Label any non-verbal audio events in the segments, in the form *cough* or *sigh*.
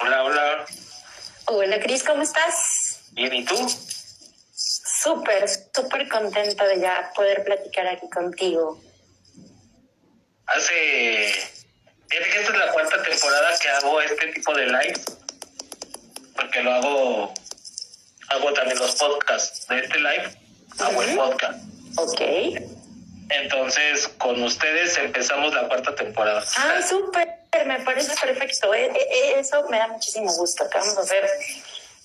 Hola, hola. Hola, Cris, ¿cómo estás? Bien, ¿y tú? Súper, súper contenta de ya poder platicar aquí contigo. Hace. Fíjate que esta es la cuarta temporada que hago este tipo de live. Porque lo hago. Hago también los podcasts de este live. Hago el podcast. Ok. Entonces, con ustedes empezamos la cuarta temporada. Ah, súper, me parece perfecto. Eh, eh, eh, eso me da muchísimo gusto. Acabamos de ver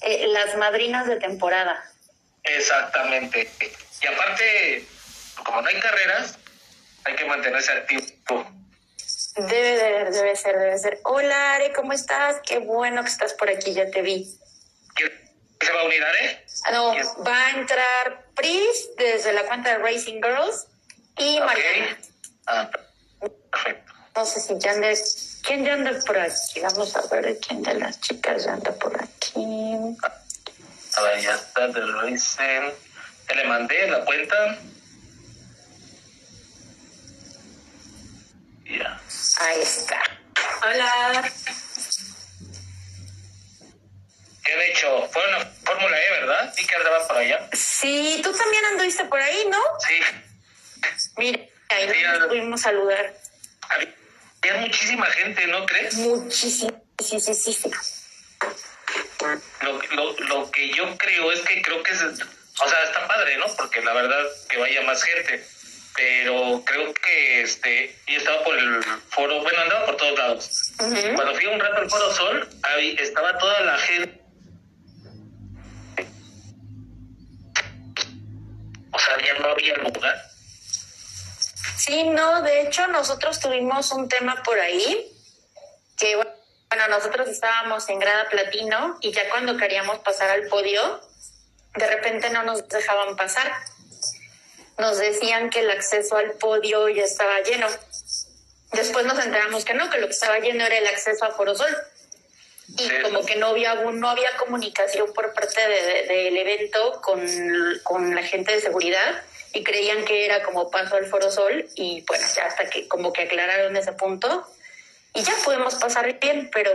eh, las madrinas de temporada. Exactamente. Y aparte, como no hay carreras, hay que mantenerse activo. Debe, debe, debe ser, debe ser. Hola, Are, ¿cómo estás? Qué bueno que estás por aquí, ya te vi. ¿Quién se va a unir, Are? Ah, No, va a entrar Pris desde la cuenta de Racing Girls y Ok. Mariana. Ah, perfecto. No sé si ya anda, ¿quién ya anda por aquí? Vamos a ver quién de las chicas ya anda por aquí. A ver, ya está, te lo dicen. Ya le mandé la cuenta. Ya. Ahí está. Hola. ¿Qué han hecho? Fueron a Fórmula E, ¿verdad? Sí que andaba por allá. Sí, tú también anduviste por ahí, ¿no? Sí. Mira, ahí Sí, nos pudimos saludar. Había muchísima gente, ¿no crees? Muchísimo. Sí, sí, sí. Lo, lo, lo que yo creo es que creo que es, o sea, está padre, ¿no? Porque la verdad que vaya más gente. Pero creo que este, yo estaba por el foro, bueno, andaba por todos lados. Cuando fui un rato al Foro Sol, ahí estaba toda la gente. O sea, ya no había lugar. Sí, no, de hecho nosotros tuvimos un tema por ahí que, bueno, nosotros estábamos en grada platino y ya cuando queríamos pasar al podio, de repente no nos dejaban pasar. Nos decían que el acceso al podio ya estaba lleno. Después nos enteramos que no, que lo que estaba lleno era el acceso a Foro Sol. Y como que no había, no había comunicación por parte de- de- del evento con, con la gente de seguridad y creían que era como paso al Foro Sol y bueno, ya hasta que como que aclararon ese punto y ya podemos pasar bien, pero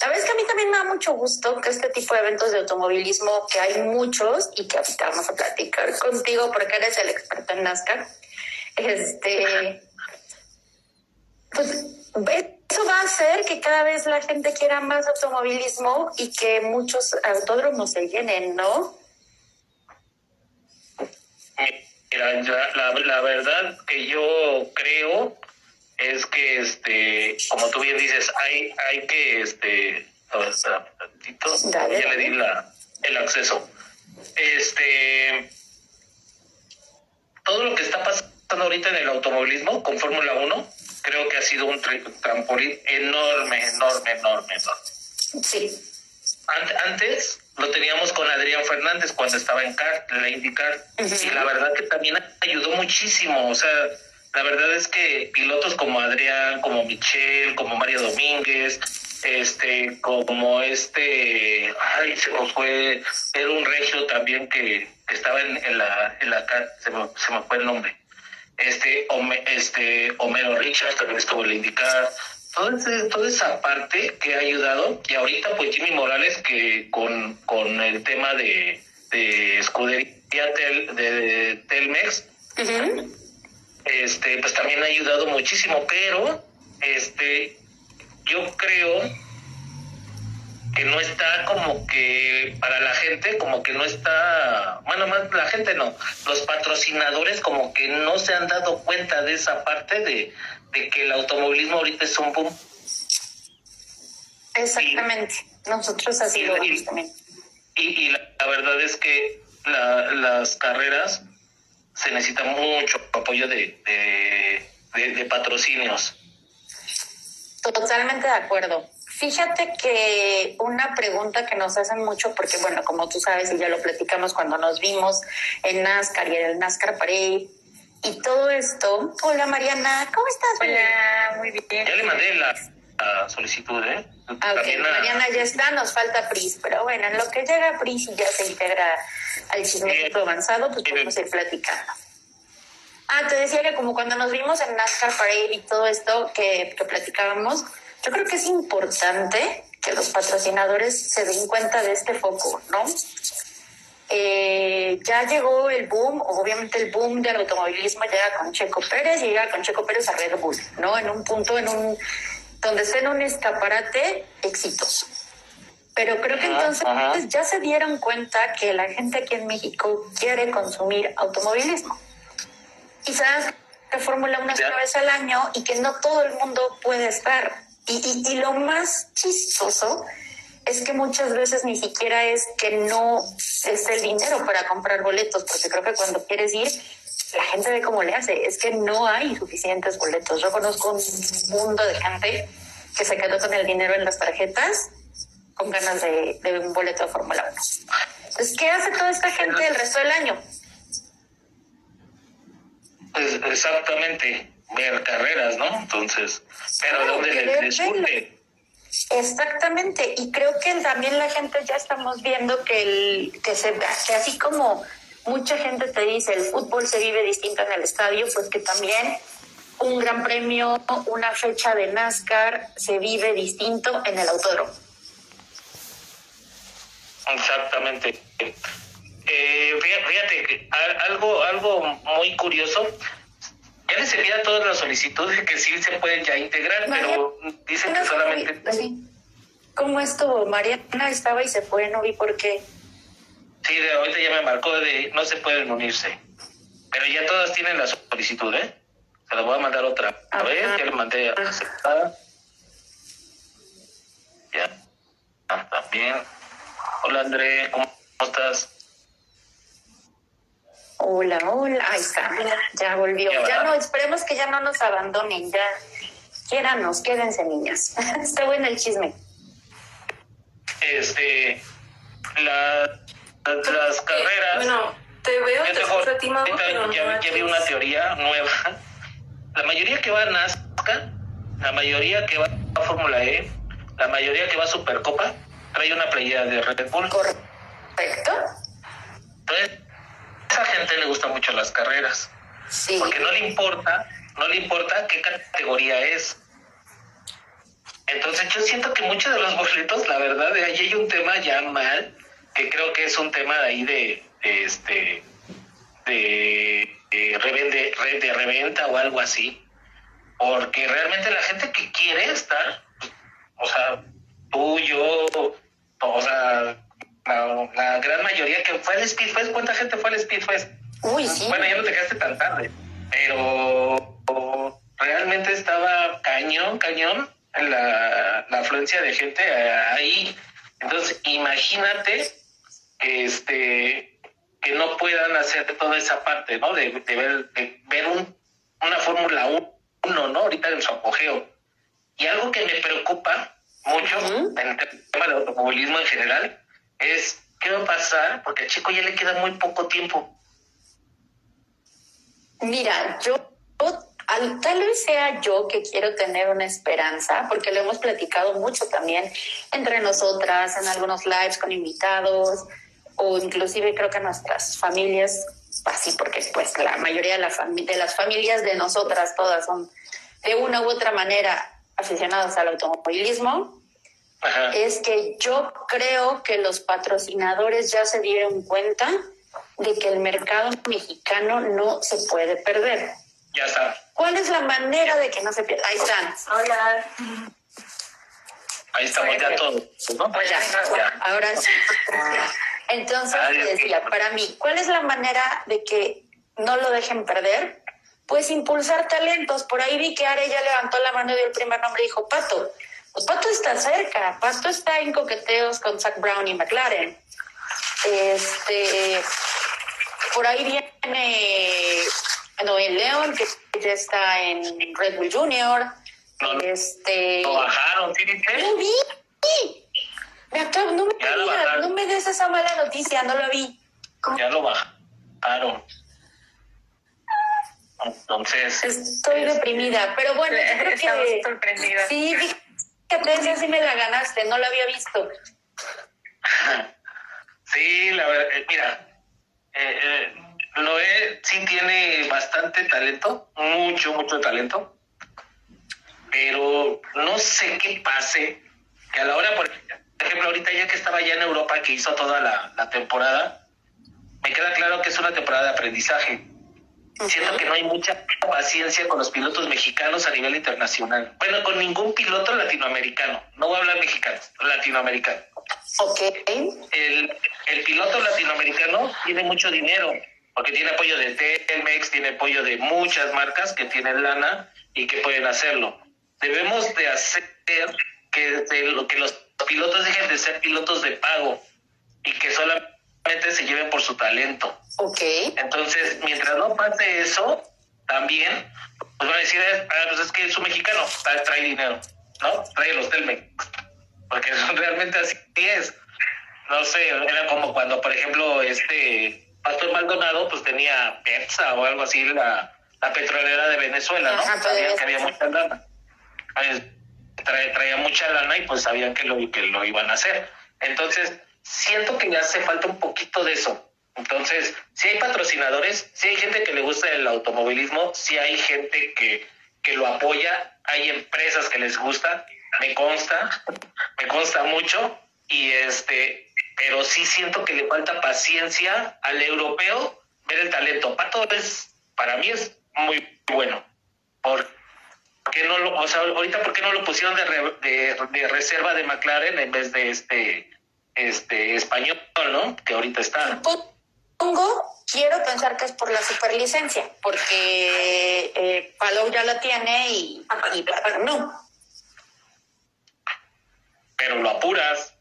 la verdad es que a mí también me da mucho gusto que este tipo de eventos de automovilismo, que hay muchos y que ahorita vamos a platicar contigo porque eres el experto en NASCAR, este, pues eso va a hacer que cada vez la gente quiera más automovilismo y que muchos autódromos se llenen, ¿no? Mira, ya, la, la verdad que yo creo es que, este, como tú bien dices, hay, hay que, este, espera tantito. Dale, ya dale. le di la, el acceso. Este, todo lo que está pasando ahorita en el automovilismo con Fórmula 1, creo que ha sido un tra- trampolín enorme, enorme, enorme, enorme. Sí, Ant- Antes lo teníamos con Adrián Fernández cuando estaba en CAR, en la IndyCar, y la verdad que también ayudó muchísimo. O sea, la verdad es que pilotos como Adrián, como Michelle, como Mario Domínguez, este, como este, ay, se me fue, era un regio también que, que estaba en, en la, en la CAR, se me, se me fue el nombre. Este, Home- este, Homero Richards también estuvo en la IndyCar. Toda, ese- toda esa parte que ha ayudado, y ahorita pues Jimmy Morales que con, con el tema de, de escudería tel, de, de Telmex, este, pues también ha ayudado muchísimo, pero este, yo creo que no está como que para la gente, como que no está, bueno, más la gente no, los patrocinadores como que no se han dado cuenta de esa parte de, de que el automovilismo ahorita es un boom. exactamente. Nosotros así Y- lo y- vemos también. Y, y la, la verdad es que la- las carreras se necesita mucho apoyo de, de, de- de patrocinios. Totalmente de acuerdo. Fíjate que una pregunta que nos hacen mucho, porque bueno, como tú sabes y ya lo platicamos cuando nos vimos en NASCAR y en el NASCAR Parade y todo esto. Hola Mariana, ¿cómo estás? Hola, muy bien. Ya le mandé la, la solicitud, ¿eh? Ah, ok, También a- Mariana ya está, nos falta Pris, pero bueno, en lo que llega Pris y ya se integra al chismecito avanzado, pues podemos ir platicando. Ah, te decía que como cuando nos vimos en NASCAR Parade y todo esto que, que platicábamos, yo creo que es importante que los patrocinadores se den cuenta de este foco, ¿no? Eh, ya llegó el boom, obviamente el boom del automovilismo llega con Checo Pérez, llega con Checo Pérez a Red Bull, ¿no? En un punto, en un, donde está en un escaparate exitoso. Pero creo que entonces ya se dieron cuenta que la gente aquí en México quiere consumir automovilismo. Quizás que Fórmula 1 es una vez al año y que no todo el mundo puede estar. Y, y, y lo más chistoso es que muchas veces ni siquiera es que no es el dinero para comprar boletos, porque creo que cuando quieres ir, la gente ve cómo le hace. Es que no hay suficientes boletos. Yo conozco un mundo de gente que se quedó con el dinero en las tarjetas con ganas de, un boleto de Fórmula 1. Entonces, ¿qué hace toda esta gente el resto del año? Pues exactamente, ver carreras, ¿no? Entonces, pero ¿dónde les, Exactamente, y creo que también la gente ya estamos viendo que, el, que, se, que así como mucha gente te dice el fútbol se vive distinto en el estadio, pues que también un gran premio, una fecha de NASCAR se vive distinto en el autódromo. Exactamente. Eh, fíjate, que algo, algo muy curioso. Ya les envía todas las solicitudes que sí se pueden ya integrar, pero dicen que solamente. ¿Cómo estuvo? Mariana estaba y se fue, no vi por qué. Sí, de ahorita ya me marcó de no se pueden unirse. Pero ya todas tienen la solicitud, ¿eh? Se la voy a mandar otra a ver, ya le mandé aceptada. Ya. Ah, también. Hola André, ¿cómo estás? Hola, hola. Ahí está, ya volvió. Ya, no, esperemos que ya no nos abandonen, ya. Quiéranos, quédense niñas. *laughs* está bueno el chisme. Este, la, las carreras. Bueno, te veo, te escucho a ti, ya, ya vi una teoría nueva. La mayoría que va a NASCAR, la mayoría que va a Fórmula E, la mayoría que va a Supercopa, trae una playera de Red Bull. Correcto. Entonces, esa gente le gustan mucho las carreras. Sí. Porque no le importa, no le importa qué categoría es. Entonces yo siento que muchos de los boletos, la verdad, de ahí hay un tema ya mal, que creo que es un tema de ahí de, este de, de, revende, de reventa o algo así. Porque realmente la gente que quiere estar, o sea, tú, yo, o sea, la, gran mayoría que fue al Speedfest, ¿cuánta gente fue al Speedfest? Uy, sí. Bueno, ya no te quedaste tan tarde, pero realmente estaba cañón, cañón la, la afluencia de gente ahí. Entonces, imagínate que este que no puedan hacer toda esa parte, ¿no? De, ver, de ver un, una Fórmula 1, ¿no? Ahorita en su apogeo. Y algo que me preocupa mucho en el tema del automovilismo en general es qué va a pasar porque al chico ya le queda muy poco tiempo. Mira, yo tal vez sea yo que quiero tener una esperanza, porque lo hemos platicado mucho también entre nosotras, en algunos lives con invitados, o inclusive creo que nuestras familias, así porque pues la mayoría de, de las familias de nosotras todas son de una u otra manera aficionados al automovilismo, es que yo creo que los patrocinadores ya se dieron cuenta de que el mercado mexicano no se puede perder. Ya está. ¿Cuál es la manera de que no se pierda? Ahí están. Hola. Ahí estamos ya todos. Pues ahora sí. Entonces, decía, para mí, ¿cuál es la manera de que no lo dejen perder? Pues impulsar talentos. Por ahí vi que Are ya levantó la mano y dio el primer nombre y dijo, Pato. Pues Pato está cerca. Pato está en coqueteos con Zach Brown y McLaren. Este, por ahí viene Noel León, que ya está en Red Bull Junior. este, lo bajaron, ¿sí Lo vi. Me no me no me des esa mala noticia, no lo vi. Ya lo bajaron. Entonces. Estoy deprimida, pero bueno, creo *laughs* que. sorprendida. Sí, fíjate, sí me la ganaste, no la había visto. *laughs* Sí, la verdad, eh, mira, eh, eh, Noé sí tiene bastante talento, mucho, mucho talento, pero no sé qué pase que a la hora, por ejemplo, ahorita ya que estaba ya en Europa, que hizo toda la, la temporada, me queda claro que es una temporada de aprendizaje. Siento que no hay mucha paciencia con los pilotos mexicanos a nivel internacional. Bueno, con ningún piloto latinoamericano. No voy a hablar mexicano, latinoamericano. Ok. El, el piloto latinoamericano tiene mucho dinero, porque tiene apoyo de Telmex, tiene apoyo de muchas marcas que tienen lana y que pueden hacerlo. Debemos de hacer que, que los pilotos dejen de ser pilotos de pago y que solamente se lleven por su talento. Ok. Entonces, mientras no pase eso, también, pues van a decir, ah, pues es que es un mexicano, trae dinero, ¿no? Trae los Telmex. Porque *laughs* realmente así es. No sé, era como cuando, por ejemplo, este Pastor Maldonado, pues tenía Pepsa o algo así, la, la petrolera de Venezuela, ¿no? sabían que había mucha lana. traía mucha lana y pues sabían que lo, que lo iban a hacer. Entonces, siento que le hace falta un poquito de eso. Entonces, si hay patrocinadores, si hay gente que le gusta el automovilismo, si hay gente que, que lo apoya, hay empresas que les gusta, me consta, me consta mucho, y este, pero sí siento que le falta paciencia al europeo ver el talento. Pato es, para mí es muy bueno. ¿Por qué no lo, o sea, ahorita por qué no lo pusieron de, de reserva de McLaren en vez de este este español, ¿no? Que ahorita está. Pongo, quiero pensar que es por la superlicencia, porque eh, Palou ya la tiene y, y no. Pero lo apuras,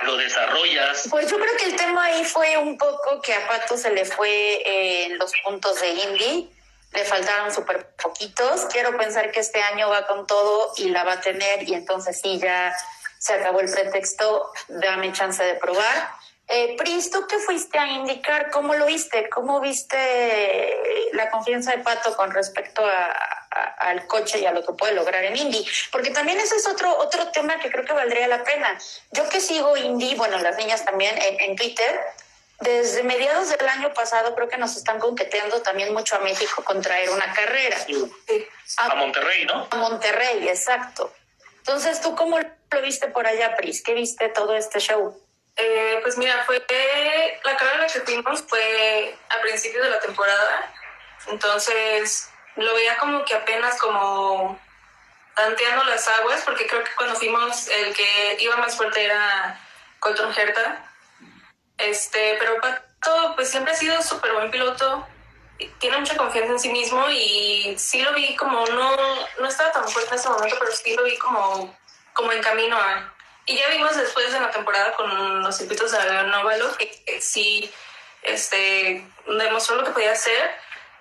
lo desarrollas. Pues yo creo que el tema ahí fue un poco que a Pato se le fue eh, los puntos de Indy, le faltaron súper poquitos. Quiero pensar que este año va con todo y la va a tener y entonces sí ya se acabó el pretexto, dame chance de probar. Eh, Pris, tú que fuiste a indicar, ¿cómo lo viste? ¿Cómo viste la confianza de Pato con respecto al coche y a lo que puede lograr en Indy? Porque también ese es otro, otro tema que creo que valdría la pena. Yo que sigo Indy, bueno, las niñas también en, Twitter, desde mediados del año pasado creo que nos están conqueteando también mucho a México con traer una carrera. a Monterrey, ¿no? A Monterrey, exacto. Entonces, ¿tú cómo lo viste por allá, Pris? ¿Qué viste todo este show? Eh, pues mira, fue la carrera que tuvimos fue a principios de la temporada, entonces lo veía como que apenas como tanteando las aguas, porque creo que cuando fuimos el que iba más fuerte era Colton Herta, este, pero Pato pues siempre ha sido súper buen piloto, tiene mucha confianza en sí mismo y sí lo vi como, no, no estaba tan fuerte en ese momento, pero sí lo vi como, como en camino a... Y ya vimos después de la temporada con los circuitos de Novalo que, sí este, demostró lo que podía hacer.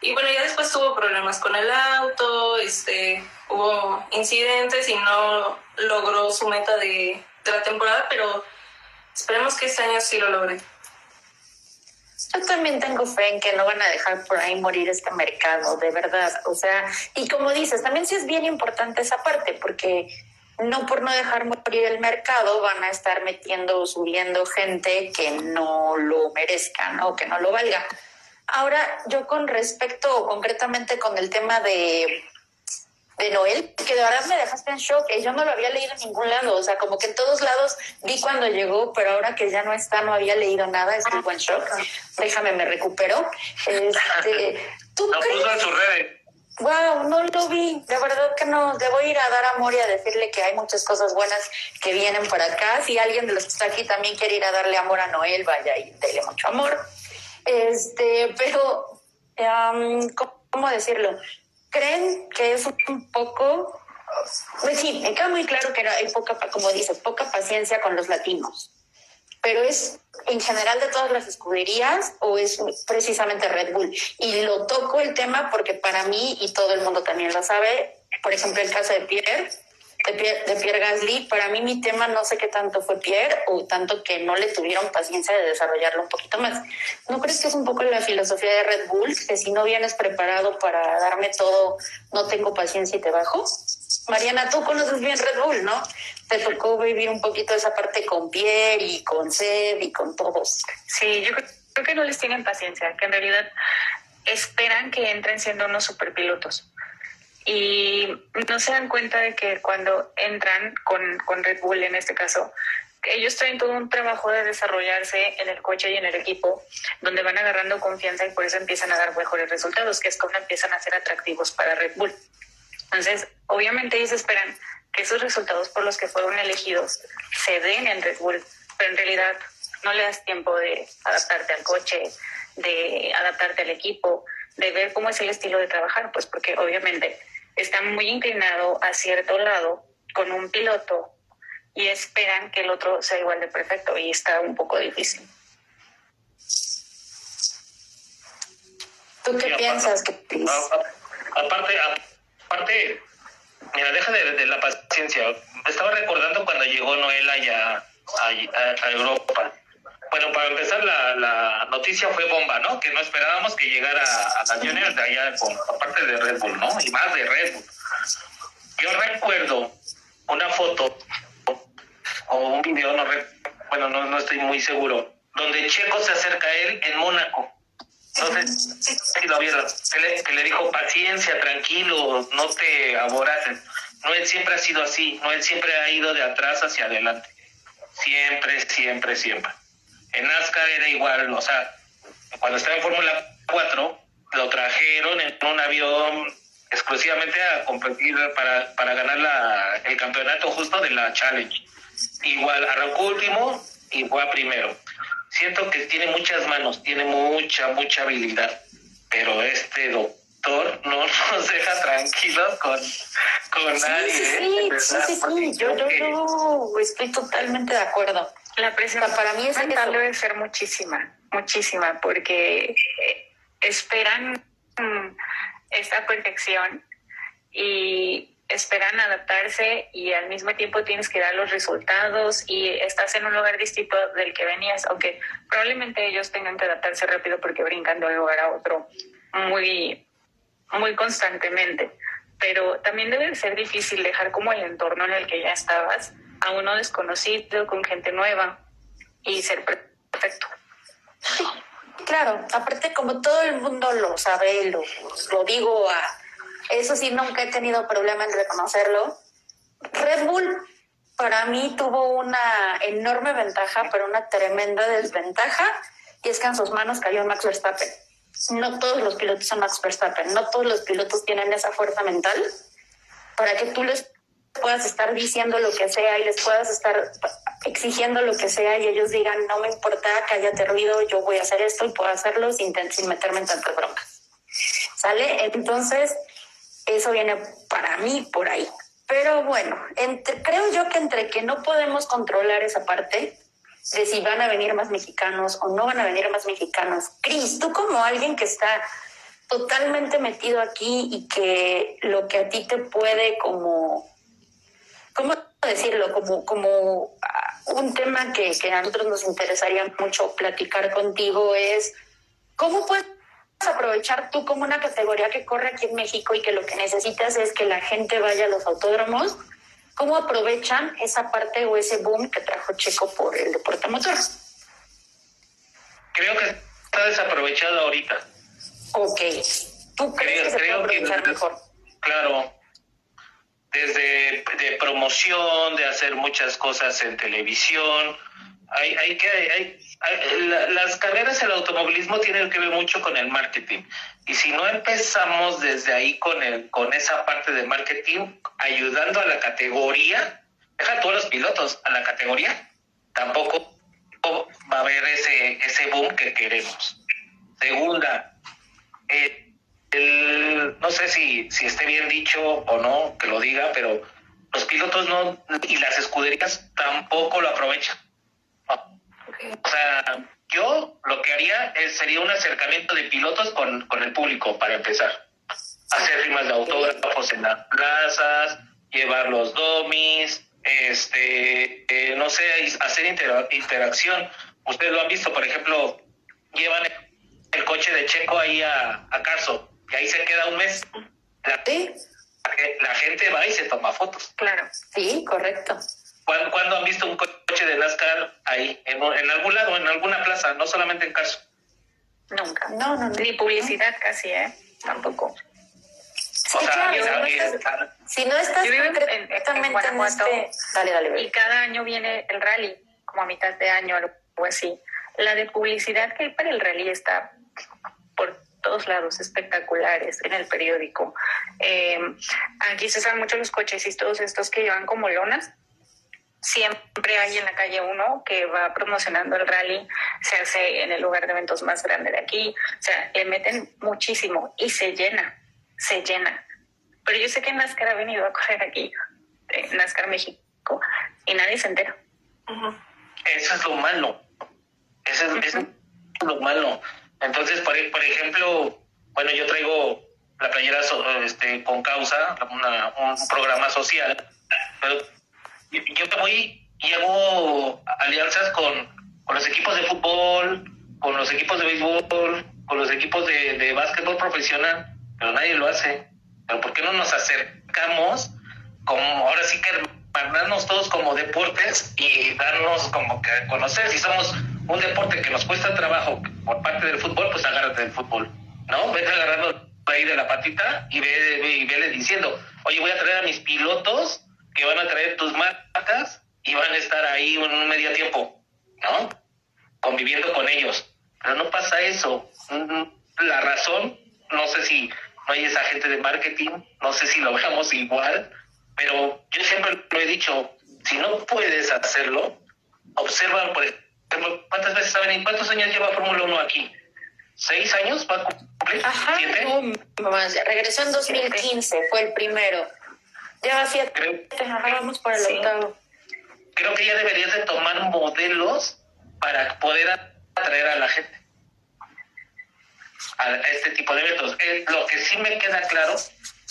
Y bueno, ya después tuvo problemas con el auto, este, hubo incidentes y no logró su meta de, de la temporada, pero esperemos que este año sí lo logre. Yo también tengo fe en que no van a dejar por ahí morir este mercado, de verdad. O sea, y como dices, también sí es bien importante esa parte, porque no por no dejar morir el mercado van a estar metiendo, subiendo gente que no lo merezca, ¿no? Que no lo valga. Ahora, yo con respecto concretamente con el tema de de Noel, que de verdad me dejaste en shock, y yo no lo había leído en ningún lado, o sea, como que en todos lados vi cuando llegó, pero ahora que ya no está, no había leído nada, estoy en shock, déjame, me recupero. *laughs* Este, ¿tú lo puso en sus redes. Wow, no lo vi, de verdad que no. Debo ir a dar amor y a decirle que hay muchas cosas buenas que vienen por acá. Si alguien de los que está aquí también quiere ir a darle amor a Noel, vaya y dele mucho amor. Este, pero, ¿cómo decirlo? creen que es un poco, pues sí, me queda muy claro que hay poca, como dices, poca paciencia con los latinos, pero es en general de todas las escuderías o es precisamente Red Bull. Y lo toco el tema porque para mí, y todo el mundo también lo sabe, por ejemplo, el caso de Pierre, de Pierre, Gasly, para mí mi tema no sé qué tanto fue Pierre o tanto que no le tuvieron paciencia de desarrollarlo un poquito más. ¿No crees que es un poco la filosofía de Red Bull, que si no vienes preparado para darme todo, no tengo paciencia y te bajo? Mariana, tú conoces bien Red Bull, ¿no? Te tocó vivir un poquito esa parte con Pierre y con Seb y con todos. Sí, yo creo que no les tienen paciencia, que en realidad esperan que entren siendo unos superpilotos y no se dan cuenta de que cuando entran con, con Red Bull en este caso, ellos traen todo un trabajo de desarrollarse en el coche y en el equipo, donde van agarrando confianza y por eso empiezan a dar mejores resultados, que es cuando empiezan a ser atractivos para Red Bull. Entonces, obviamente ellos esperan que esos resultados por los que fueron elegidos se den en Red Bull, pero en realidad no le das tiempo de adaptarte al coche, de adaptarte al equipo, de ver cómo es el estilo de trabajar, pues porque obviamente está muy inclinado a cierto lado con un piloto y esperan que el otro sea igual de perfecto y está un poco difícil. ¿Tú qué piensas, que Aparte, aparte, mira, deja de, la paciencia. Estaba recordando cuando llegó Noela ya a, Europa. Bueno, para empezar, la, la, noticia fue bomba, ¿no? Que no esperábamos que llegara a las Juniors de allá, con, aparte de Red Bull, ¿no? Y más de Red Bull. Yo recuerdo una foto o un video, no bueno, no, no estoy muy seguro, donde Checo se acerca a él en Mónaco. Entonces, si lo vieron, que le, dijo paciencia, tranquilo, no te aboraces. No, él siempre ha sido así, no, él siempre ha ido de atrás hacia adelante. Siempre, siempre, siempre. En NASCAR era igual, o sea, cuando estaba en Fórmula 4, lo trajeron en un avión exclusivamente a competir para, para ganar la, el campeonato justo de la Challenge. Igual, arrancó último y fue a primero. Siento que tiene muchas manos, tiene mucha, mucha habilidad, pero este doctor no *laughs* nos deja tranquilos con, con nadie. Sí, ¿eh? sí, sí, sí, yo, yo, yo, estoy totalmente de acuerdo. La presión para mí es mental debe ser muchísima, muchísima, porque eh, esperan mm, esta perfección y esperan adaptarse y al mismo tiempo tienes que dar los resultados y estás en un lugar distinto del que venías, aunque probablemente ellos tengan que adaptarse rápido porque brincan de un lugar a otro muy, muy constantemente. Pero también debe ser difícil dejar como el entorno en el que ya estabas a uno desconocido, con gente nueva y ser perfecto. claro, aparte como todo el mundo lo sabe, lo, lo digo a eso sí, nunca he tenido problema en reconocerlo. Red Bull para mí tuvo una enorme ventaja, pero una tremenda desventaja, y es que en sus manos cayó Max Verstappen. No todos los pilotos son Max Verstappen, no todos los pilotos tienen esa fuerza mental para que tú les puedas estar diciendo lo que sea y les puedas estar exigiendo lo que sea y ellos digan, no me importa, cállate ruido, yo voy a hacer esto y puedo hacerlo sin, sin meterme en tantas broncas. ¿Sale? Entonces, eso viene para mí por ahí. Pero bueno, entre, creo yo que entre que no podemos controlar esa parte de si van a venir más mexicanos o no van a venir más mexicanos. Cris, tú como alguien que está totalmente metido aquí y que lo que a ti te puede como, ¿cómo decirlo? Como, como ah, un tema que, que a nosotros nos interesaría mucho platicar contigo es, ¿cómo puedes aprovechar tú como una categoría que corre aquí en México y que lo que necesitas es que la gente vaya a los autódromos? ¿Cómo aprovechan esa parte o ese boom que trajo Checo por el deporte motor? Creo que está desaprovechado ahorita. Ok. ¿Tú crees que se puede aprovechar mejor? Claro. Desde de promoción, de hacer muchas cosas en televisión. Hay, hay que, hay, las carreras el automovilismo tienen que ver mucho con el marketing. Y si no empezamos desde ahí con, el, con esa parte de marketing, ayudando a la categoría, deja a todos los pilotos, a la categoría, tampoco va a haber ese, ese boom que queremos. Segunda, eh, no sé si, si esté bien dicho o no, que lo diga, pero los pilotos no y las escuderías tampoco lo aprovechan. O sea, yo lo que haría sería un acercamiento de pilotos con, el público para empezar. Hacer rimas de autógrafos en las plazas, llevar los domis, este, eh, no sé, hacer interacción. Ustedes lo han visto, por ejemplo, llevan el, coche de Checo ahí a, a Carso, y ahí se queda un mes. La, la gente va y se toma fotos. Claro, sí, correcto. ¿Cuándo, han visto un coche de NASCAR ahí, en, algún lado, en alguna plaza, no solamente en caso? Nunca. No, no, Ni publicidad casi, ¿eh? Tampoco. Sí, claro, si no estás, yo vivo en, en, en Guanajuato este... dale, dale, y cada año viene el rally, como a mitad de año, algo así. La de publicidad que hay para el rally está por todos lados espectaculares en el periódico. Eh, aquí se usan mucho los coches y todos estos que llevan como lonas. Siempre hay en la calle uno que va promocionando el rally, se hace en el lugar de eventos más grande de aquí, o sea, le meten muchísimo y se llena se llena. Pero yo sé que NASCAR ha venido a correr aquí, eh, NASCAR México, y nadie se entera. Eso es lo malo. Eso es, lo malo. Entonces, por, por, ejemplo, bueno, yo traigo la playera este, con causa, un programa social, pero yo me voy y hago alianzas con, con los equipos de fútbol, con los equipos de béisbol, con los equipos de, de básquetbol profesional pero nadie lo hace. Pero ¿por qué no nos acercamos como ahora sí que hermanarnos todos como deportes y darnos como que conocer? Si somos un deporte que nos cuesta trabajo por parte del fútbol, pues agárrate del fútbol, ¿no? Vete agarrando ahí de la patita y, ve, y vele diciendo, oye, voy a traer a mis pilotos que van a traer tus marcas y van a estar ahí un medio tiempo, ¿no? Conviviendo con ellos. Pero no pasa eso. Mm, la razón, no sé si no hay esa gente de marketing, no sé si lo *laughs* veamos igual, pero yo siempre lo he dicho, si no puedes hacerlo, observa, por ejemplo, ¿cuántas veces saben? ¿Cuántos años lleva Fórmula 1 aquí? ¿Seis años? ¿Va a cumplir? Ajá, No, más. regresó en 2015, fue el primero. Lleva siete, creo, vamos por el octavo. Creo que ya deberías de tomar modelos para poder atraer a la gente a, este tipo de eventos. Eh, lo que sí me queda claro,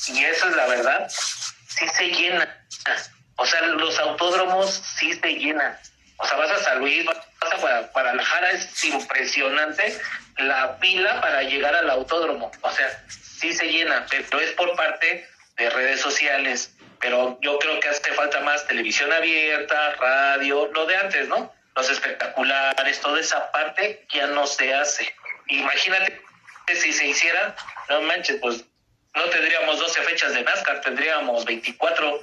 y eso es la verdad, sí se llena. O sea, los autódromos sí se llenan. O sea, vas a San Luis, vas a Guadalajara, es impresionante la pila para llegar al autódromo. O sea, sí se llena, pero es por parte de redes sociales. Pero yo creo que hace falta más televisión abierta, radio, lo de antes, ¿no? Los espectaculares, toda esa parte ya no se hace. Imagínate si se hiciera, no manches, pues no tendríamos 12 fechas de NASCAR, tendríamos 24.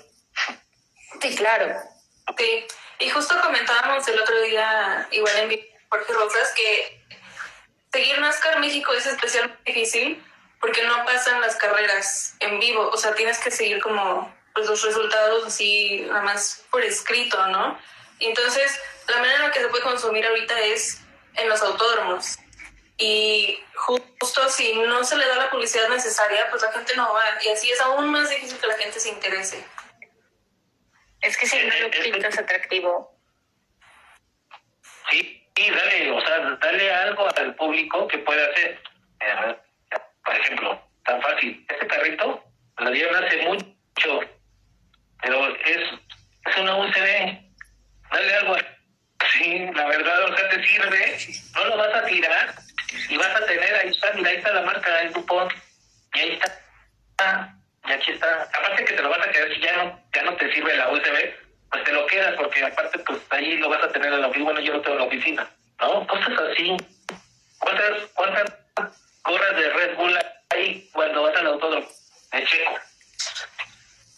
Sí, claro. Sí, y justo comentábamos el otro día, igual en Jorge Rosas, que seguir NASCAR México es especialmente difícil porque no pasan las carreras en vivo, o sea, tienes que seguir como pues, los resultados así, nada más por escrito, ¿no? Y entonces, la manera en la que se puede consumir ahorita es en los autódromos y justo si no se le da la publicidad necesaria, pues la gente no va y así es aún más difícil que la gente se interese. Es que si no lo pintas atractivo. Sí, sí, dale, o sea, dale algo al público que pueda hacer. Eh, por ejemplo, tan fácil, este carrito lo dieron hace mucho, pero es, es una UCD. Dale algo. Sí, la verdad, o sea, te sirve, no lo vas a tirar y vas a tener, ahí está, mira, ahí está la marca, el cupón, y ahí está, y aquí está. Aparte que te lo vas a quedar, si ya no, ya no te sirve la USB, pues te lo quedas, porque aparte, pues ahí lo vas a tener en la oficina, bueno, yo lo tengo en la oficina, ¿no? Cosas así. ¿Cuántas, cuántas gorras de Red Bull hay cuando vas al autódromo? De Checo.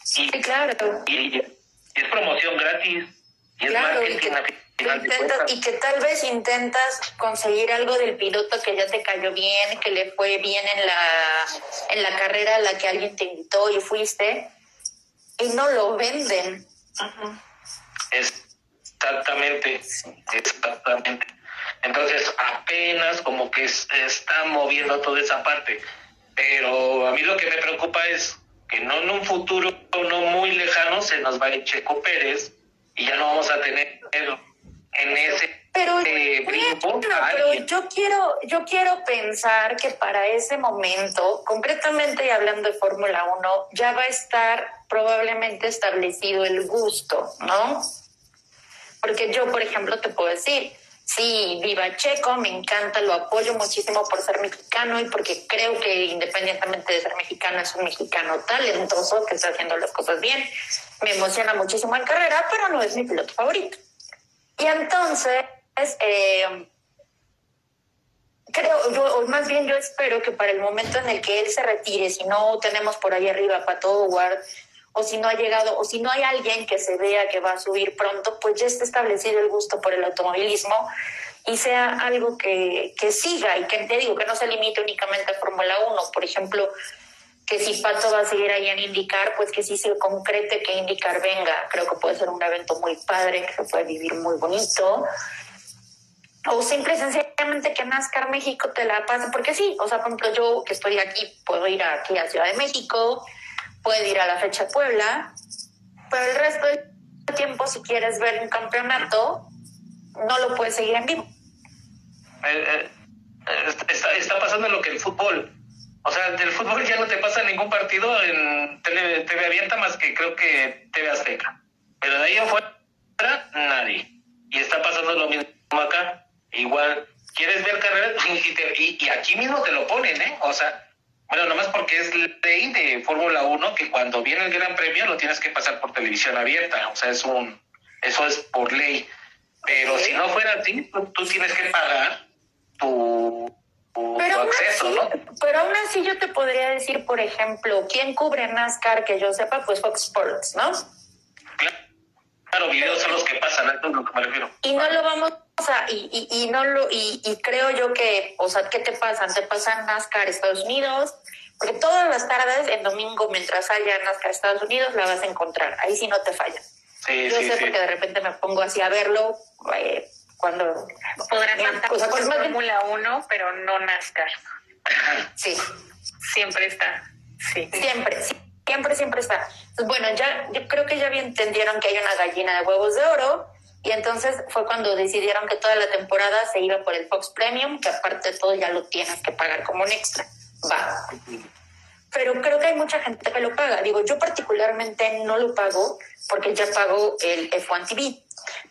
sí, claro. Y, es promoción gratis, y es claro, marketing y que tal vez intentas conseguir algo del piloto que ya te cayó bien, que le fue bien en la, en la carrera a la que alguien te invitó y fuiste, y no lo venden. Exactamente, exactamente. Entonces apenas como que está moviendo toda esa parte. Pero a mí lo que me preocupa es que no en un futuro no muy lejano se nos va a ir Checo Pérez y ya no vamos a tener en ese pero, pero yo quiero yo quiero pensar que para ese momento concretamente y hablando de Fórmula 1 ya va a estar probablemente establecido el gusto no porque yo por ejemplo te puedo decir sí viva Checo me encanta lo apoyo muchísimo por ser mexicano y porque creo que independientemente de ser mexicano es un mexicano talentoso que está haciendo las cosas bien. Me emociona muchísimo en carrera pero no es mi piloto favorito. Y entonces, eh, creo, yo, o más bien yo espero que para el momento en el que él se retire, si no tenemos por ahí arriba a Pato Howard, o si no ha llegado, o si no hay alguien que se vea que va a subir pronto, pues ya está establecido el gusto por el automovilismo y sea algo que, que siga y que te digo que no se limite únicamente a Fórmula 1. Por ejemplo, que si Pato va a seguir ahí en indicar, pues que sí se concrete que indicar venga. Creo que puede ser un evento muy padre, que se puede vivir muy bonito. O simple y sencillamente que NASCAR México te la pase, porque sí, o sea, por ejemplo, yo que estoy aquí, puedo ir aquí a Ciudad de México, puedo ir a la fecha Puebla, pero el resto del tiempo, si quieres ver un campeonato, no lo puedes seguir en vivo. Eh, eh, está, está pasando lo que el fútbol. O sea, del fútbol ya no te pasa ningún partido en tele, TV abierta más que creo que TV Azteca. Pero de ahí afuera, nadie. Y está pasando lo mismo acá. Igual, ¿quieres ver carreras? Y, y, aquí mismo te lo ponen, ¿eh? O sea, bueno, nomás porque es ley de Fórmula 1 que cuando viene el Gran Premio lo tienes que pasar por televisión abierta. O sea, es un, eso es por ley. Pero si no fuera así, tú tienes que pagar tu pero aún, así, pero aún así yo te podría decir, por ejemplo, ¿quién cubre NASCAR que yo sepa? Pues Fox Sports, ¿no? Claro, videos son los que pasan, es lo que me refiero. Y no lo vamos a, y, y, y no lo, y, y creo yo que, o sea, ¿qué te pasan? Te pasan NASCAR Estados Unidos, porque todas las tardes, en domingo, mientras haya NASCAR Estados Unidos, la vas a encontrar. Ahí sí no te falla. Sí, yo sí, sé sí. porque de repente me pongo así a verlo, eh, cuando Podrán cantar o sea, pues, bien- Fórmula 1, pero no NASCAR. *laughs* sí, Siempre está. Sí. siempre, sí, siempre, siempre está. Entonces, bueno, ya, yo creo que ya bien entendieron que hay una gallina de huevos de oro y entonces fue cuando decidieron que toda la temporada se iba por el Fox Premium, que aparte de todo ya lo tienes que pagar como un extra. Va. Pero creo que hay mucha gente que lo paga. Digo, yo particularmente no lo pago porque ya pago el F1 TV.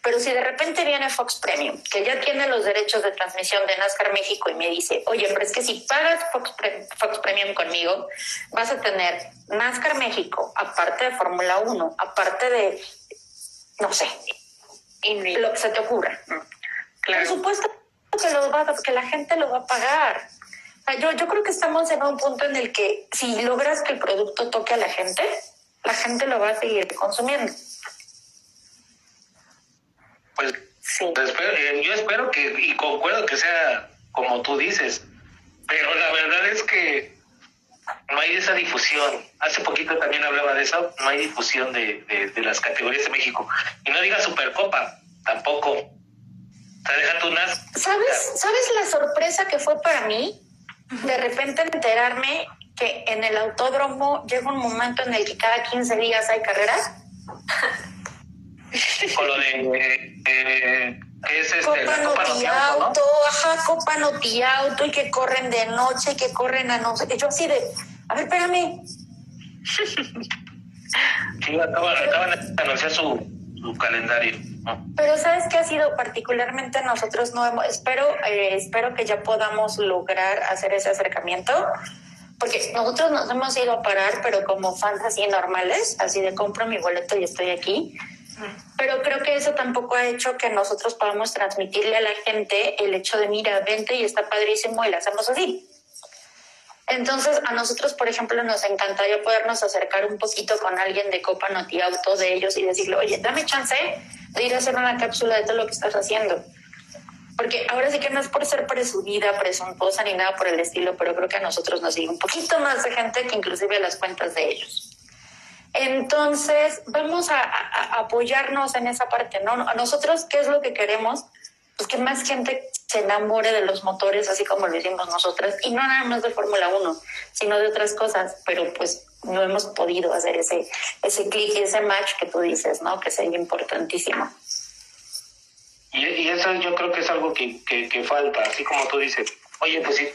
Pero si de repente viene Fox Premium, que ya tiene los derechos de transmisión de NASCAR México y me dice, oye, pero es que si pagas Fox, Pre- Fox Premium conmigo, vas a tener NASCAR México, aparte de Fórmula 1, aparte de, no sé, Indy. lo que se te ocurra. Claro. Por supuesto que, lo va, que la gente lo va a pagar. Yo, yo creo que estamos en un punto en el que si logras que el producto toque a la gente, la gente lo va a seguir consumiendo. Pues Sí. espero- eh, yo espero que, y concuerdo que sea como tú dices, pero la verdad es que no hay esa difusión. Hace poquito también hablaba de eso, no hay difusión de, de, de las categorías de México. Y no diga Supercopa, tampoco. O sea, deja NAS. ¿Sabes, ¿Sabes la sorpresa que fue para mí? De repente enterarme que en el autódromo llega un momento en el que cada 15 días hay carreras. Con lo de. eh, ¿Qué es este? Copa Notiauto, ¿no? Auto, ajá, Copa Noti Auto y que corren de noche, que corren a no sé qué. Yo así de, a ver, espérame, *laughs* Sí, acaban, acaban de anunciar su, su calendario. ¿no? Pero sabes que ha sido particularmente nosotros no hemos, espero, eh, espero que ya podamos lograr hacer ese acercamiento, porque nosotros nos hemos ido a parar, pero como fans así normales, así de compro mi boleto y estoy aquí. Pero creo que eso tampoco ha hecho que nosotros podamos transmitirle a la gente el hecho de mira, vente y está padrísimo y lo hacemos así. Entonces, a nosotros, por ejemplo, nos encantaría podernos acercar un poquito con alguien de Copa Noti Auto de ellos y decirle, oye, dame chance de ir a hacer una cápsula de todo lo que estás haciendo. Porque ahora sí que no es por ser presumida, presuntuosa ni nada por el estilo, pero creo que a nosotros nos sigue un poquito más de gente que inclusive las cuentas de ellos. Entonces, vamos a, apoyarnos en esa parte, ¿no? A nosotros, ¿qué es lo que queremos? Pues que más gente se enamore de los motores, así como lo hicimos nosotras, y no nada más de Fórmula 1, sino de otras cosas, pero pues no hemos podido hacer ese, ese clic y ese match que tú dices, ¿no? Que sería importantísimo. Y, eso yo creo que es algo que, que, que falta, así como tú dices. Oye, pues sí,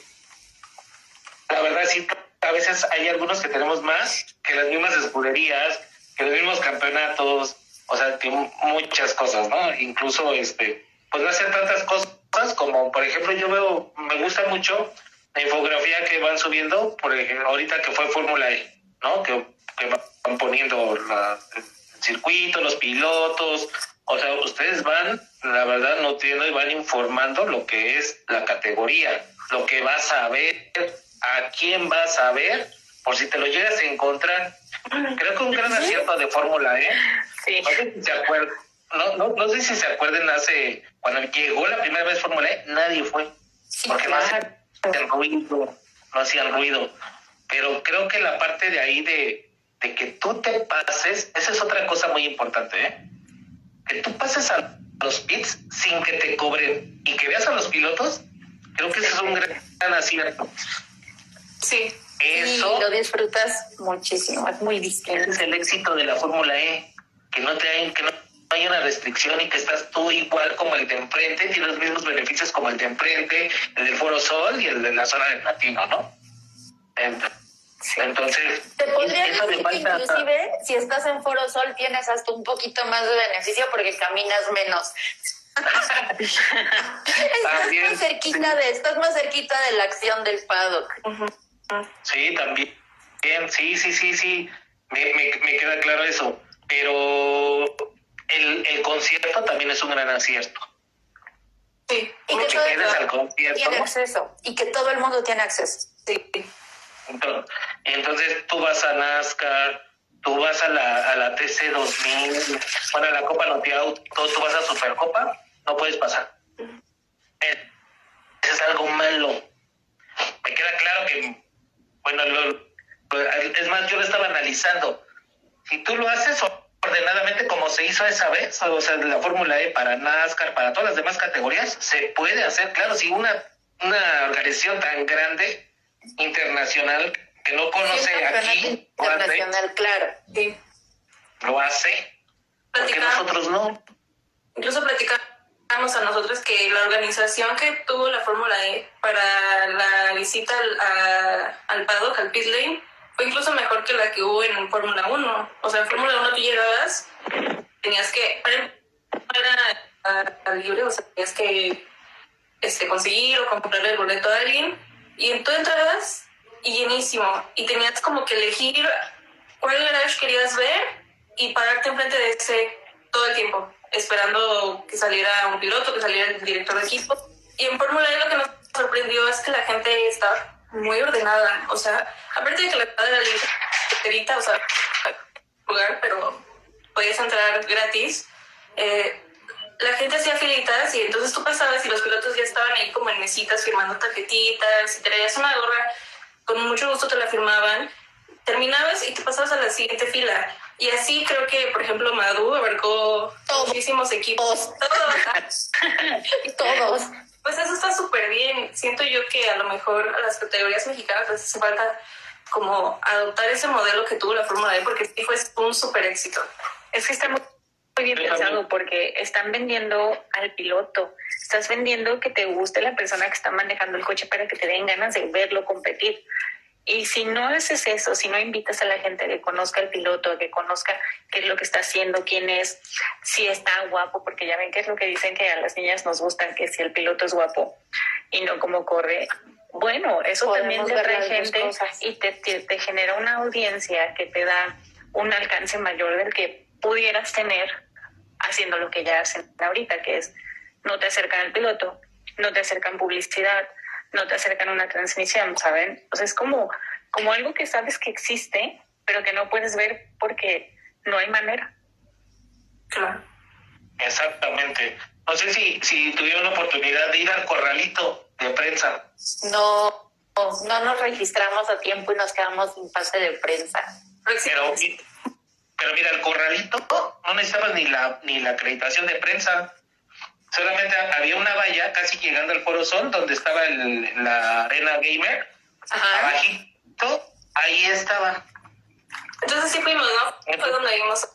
la verdad sí, veces hay algunos que tenemos más que las mismas escuderías, que los mismos campeonatos, o sea, que mu- muchas cosas, ¿no? Incluso, este, pues no hacen tantas cosas como, por ejemplo, yo veo, me gusta mucho la infografía que van subiendo, por ejemplo, ahorita que fue Fórmula E, ¿no? Que, que van poniendo la, el circuito, los pilotos, o sea, ustedes van, la verdad, nutriendo y van informando lo que es la categoría, lo que vas a ver, a quién vas a ver, por si te lo llegas a encontrar. Creo que un gran acierto de Fórmula E. Sí. No sé si se acuerdan, no, no, no sé si se acuerdan hace, cuando llegó la primera vez Fórmula E, nadie fue. Sí, porque no claro. hacían ruido, no hacían ruido. Pero creo que la parte de ahí de, de que tú te pases, esa es otra cosa muy importante, ¿eh? Que tú pases a los pits sin que te cobren y que veas a los pilotos, creo que ese es un gran acierto. Sí. Eso Y lo disfrutas muchísimo, es muy ese distinto. es el éxito de la Fórmula E, que no te hay, que no hay una restricción y que estás tú igual como el de enfrente, tienes los mismos beneficios como el de enfrente, el del Foro Sol y el de la zona del latino, ¿no? Ent- Entonces, Te podría decir que falta- inclusive si estás en Foro Sol tienes hasta un poquito más de beneficio porque caminas menos. *laughs* estás También, más cerquita de, estás más cerquita de la acción del paddock. Sí, también. Bien, sí, sí, sí, sí. Me, me, me queda claro eso. Pero el, el concierto también es un gran acierto. Sí. Y que Que todo quedes al el mundo tiene acceso. Y que todo el mundo tiene acceso. Sí. Entonces, entonces tú vas a NASCAR, tú vas a la, a la TC 2000, bueno, a la Copa Noteauto, tú vas a Supercopa, no puedes pasar. Eh, Eso es algo malo. Me queda claro que, bueno, lo- es más, yo lo estaba analizando. Si tú lo haces ordenadamente como se hizo esa vez, o sea, de la Fórmula E para NASCAR, para todas las demás categorías, se puede hacer, claro, si una, una organización tan grande, internacional, que no conoce aquí, lo hace, internacional, claro. Sí. lo hace, porque nosotros no. Incluso platicamos a nosotros que la organización que tuvo la Fórmula E para la visita al, a- al paddock, al pit lane, fue incluso mejor que la que hubo en Fórmula 1. O sea, en Fórmula 1 tú llegabas, tenías que... Era a- a libre, o sea, tenías que este, conseguir o comprarle el boleto a alguien. Y tú entrabas y llenísimo. Y tenías como que elegir cuál garage querías ver y pararte enfrente de ese todo el tiempo, esperando que saliera un piloto, que saliera el director de equipo. Y en Fórmula E lo que nos sorprendió es que la gente estaba muy ordenada. O sea, aparte de que la entrada era libre, enterita, o sea, lugar, pero podías entrar gratis. Eh, la gente hacía filitas y entonces tú pasabas y los pilotos ya estaban ahí como en mesitas firmando tarjetitas, si traías una gorra, con mucho gusto te la firmaban, terminabas y te pasabas a la siguiente fila. Y así creo que, por ejemplo, Madu abarcó Todos. muchísimos equipos. Todos. *laughs* Todos. Pues eso está súper bien. Siento yo que a lo mejor a las categorías mexicanas les hace falta como adoptar ese modelo que tuvo la Fórmula E porque sí fue un súper éxito. Es que está muy, muy bien pensado porque están vendiendo al piloto. Estás vendiendo que te guste la persona que está manejando el coche para que te den ganas de verlo competir. Y si no haces eso, si no invitas a la gente a que conozca al piloto, a que conozca qué es lo que está haciendo, quién es, si está guapo, porque ya ven que es lo que dicen que a las niñas nos gustan, que si el piloto es guapo y no como corre. Bueno, eso Podemos también te dos gente y te, te, te genera una audiencia que te da un alcance mayor del que pudieras tener haciendo lo que ya hacen ahorita, que es no te acercan al piloto, no te acercan publicidad, no te acercan una transmisión, ¿saben? O sea, es como, como algo que sabes que existe, pero que no puedes ver porque no hay manera. Claro. Exactamente. No sé si, si tuvieron la oportunidad de ir al corralito de prensa. No, no nos registramos a tiempo y nos quedamos sin pase de prensa. Pero, pero mira, el corralito no necesitabas ni la, ni la acreditación de prensa. Solamente había una valla casi llegando al Foro Sol, donde estaba el- la arena gamer. Ajá. Abajito, ahí estaba. Entonces sí fuimos, ¿no? Fue donde vimos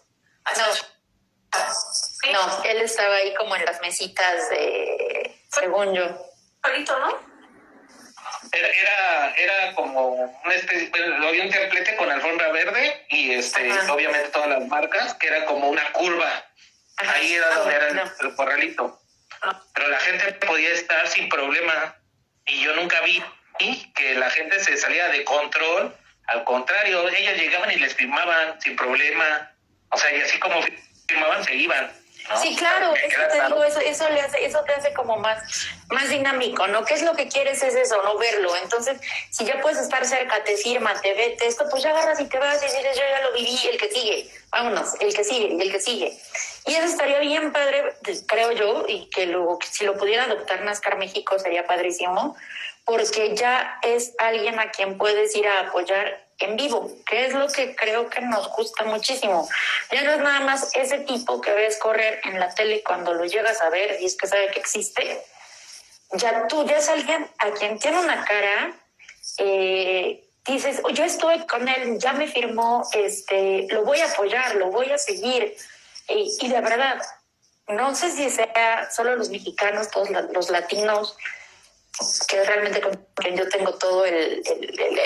a No. Sí. No, él estaba ahí como en las mesitas de, según yo. Solito, ¿no? Era, era, era como una especie, bueno, había un templete con alfombra verde y este, Ajá. obviamente todas las marcas, que era como una curva. Ajá. Ahí era Ah, donde era el, no. el corralito. Pero la gente podía estar sin problema. Y yo nunca vi que la gente se salía de control. Al contrario, ellos llegaban y les firmaban sin problema. O sea, y así como firmaban, se iban. ¿No? Sí, claro, eso te claro. digo, eso, eso, le hace, eso te hace como más, más dinámico, ¿no? ¿Qué es lo que quieres? Es eso, no verlo. Entonces, si ya puedes estar cerca, te firma, te vete, esto, pues ya agarras y te vas y dices, yo ya lo viví, el que sigue, vámonos, el que sigue, el que sigue. Y eso estaría bien padre, creo yo, y que luego, si lo pudiera adoptar NASCAR México sería padrísimo, porque ya es alguien a quien puedes ir a apoyar en vivo, que es lo que creo que nos gusta muchísimo. Ya no es nada más ese tipo que ves correr en la tele cuando lo llegas a ver y es que sabe que existe. Ya tú, ya es alguien a quien tiene una cara, eh, dices, yo estoy con él, ya me firmó, este, lo voy a apoyar, lo voy a seguir. Y de verdad, no sé si sea solo los mexicanos, todos los latinos, que realmente con quien yo tengo todo el,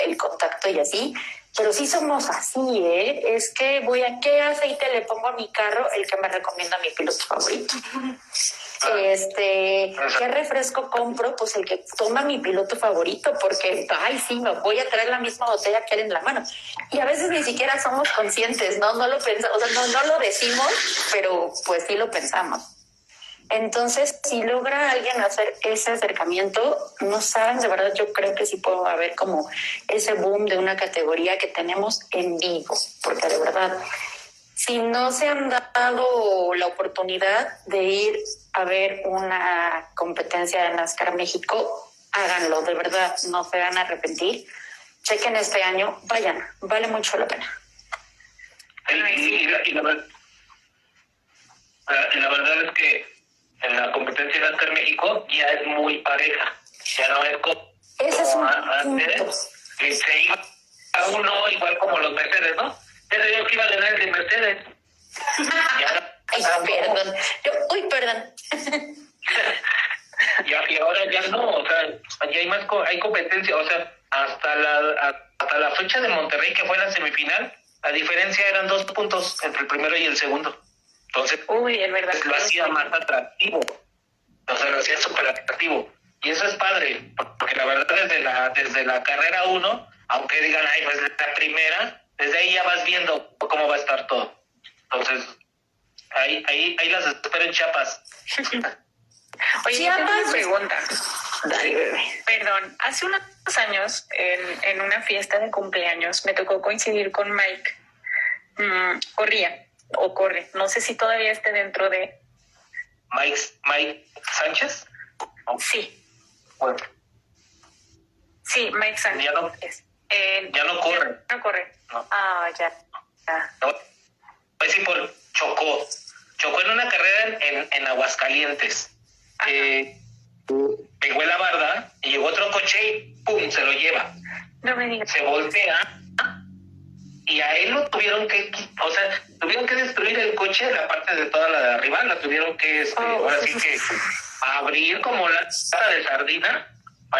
el, contacto y así, pero sí somos así, ¿eh? Es que voy a qué aceite le pongo a mi carro, el que me recomienda mi piloto favorito. Ah. Este, ¿qué refresco compro? Pues el que toma mi piloto favorito, porque, ay, sí, me voy a traer la misma botella que él en la mano. Y a veces ni siquiera somos conscientes, ¿no? No lo pensamos, o sea, no, no lo decimos, pero pues sí lo pensamos. Entonces, si logra alguien hacer ese acercamiento, no saben, de verdad yo creo que sí puedo haber como ese boom de una categoría que tenemos en vivo, porque de verdad, si no se han dado la oportunidad de ir a ver una competencia de NASCAR México, háganlo, de verdad, no se van a arrepentir. Chequen este año, vayan, vale mucho la pena. Y, la, verdad es que en la competencia de NASCAR México ya es muy pareja. Ya no es como, Ese es un antes, que se iba a uno igual como los Mercedes, ¿no? Pero yo que iba a ganar el de Mercedes. ya, *laughs* Ay, perdón. Yo, uy, perdón. *laughs* y, ahora ya no, o sea, ya hay más hay competencia, o sea, hasta la hasta la fecha de Monterrey que fue la semifinal, la diferencia eran dos puntos entre el primero y el segundo. Entonces, Uy, es verdad. lo hacía más atractivo. O sea, lo hacía súper atractivo. Y eso es padre, porque la verdad desde la, desde la carrera uno, aunque digan, ay, pues la primera, desde ahí ya vas viendo cómo va a estar todo. Entonces, ahí, ahí, ahí las espero en Chiapas. *laughs* Oye, Chiapas. una pregunta. Perdón, hace unos años, en, en una fiesta de cumpleaños, me tocó coincidir con Mike. Mm, corría o corre. No sé si todavía esté dentro de... Mike, Mike Sánchez. Sí. Bueno. Sí, Mike Sánchez. Ya no, eh, ya no corre. no corre. Ah, ya. ya. Pues sí, por chocó. Chocó en una carrera en, en Aguascalientes. Eh, pegó en la barda y llegó otro coche y ¡pum! se lo lleva. No me digas. Se voltea y a él lo tuvieron que, o sea, tuvieron que destruir el coche, la parte de toda la de arriba, la tuvieron que, este, oh. ahora sí que abrir como la lata de sardina.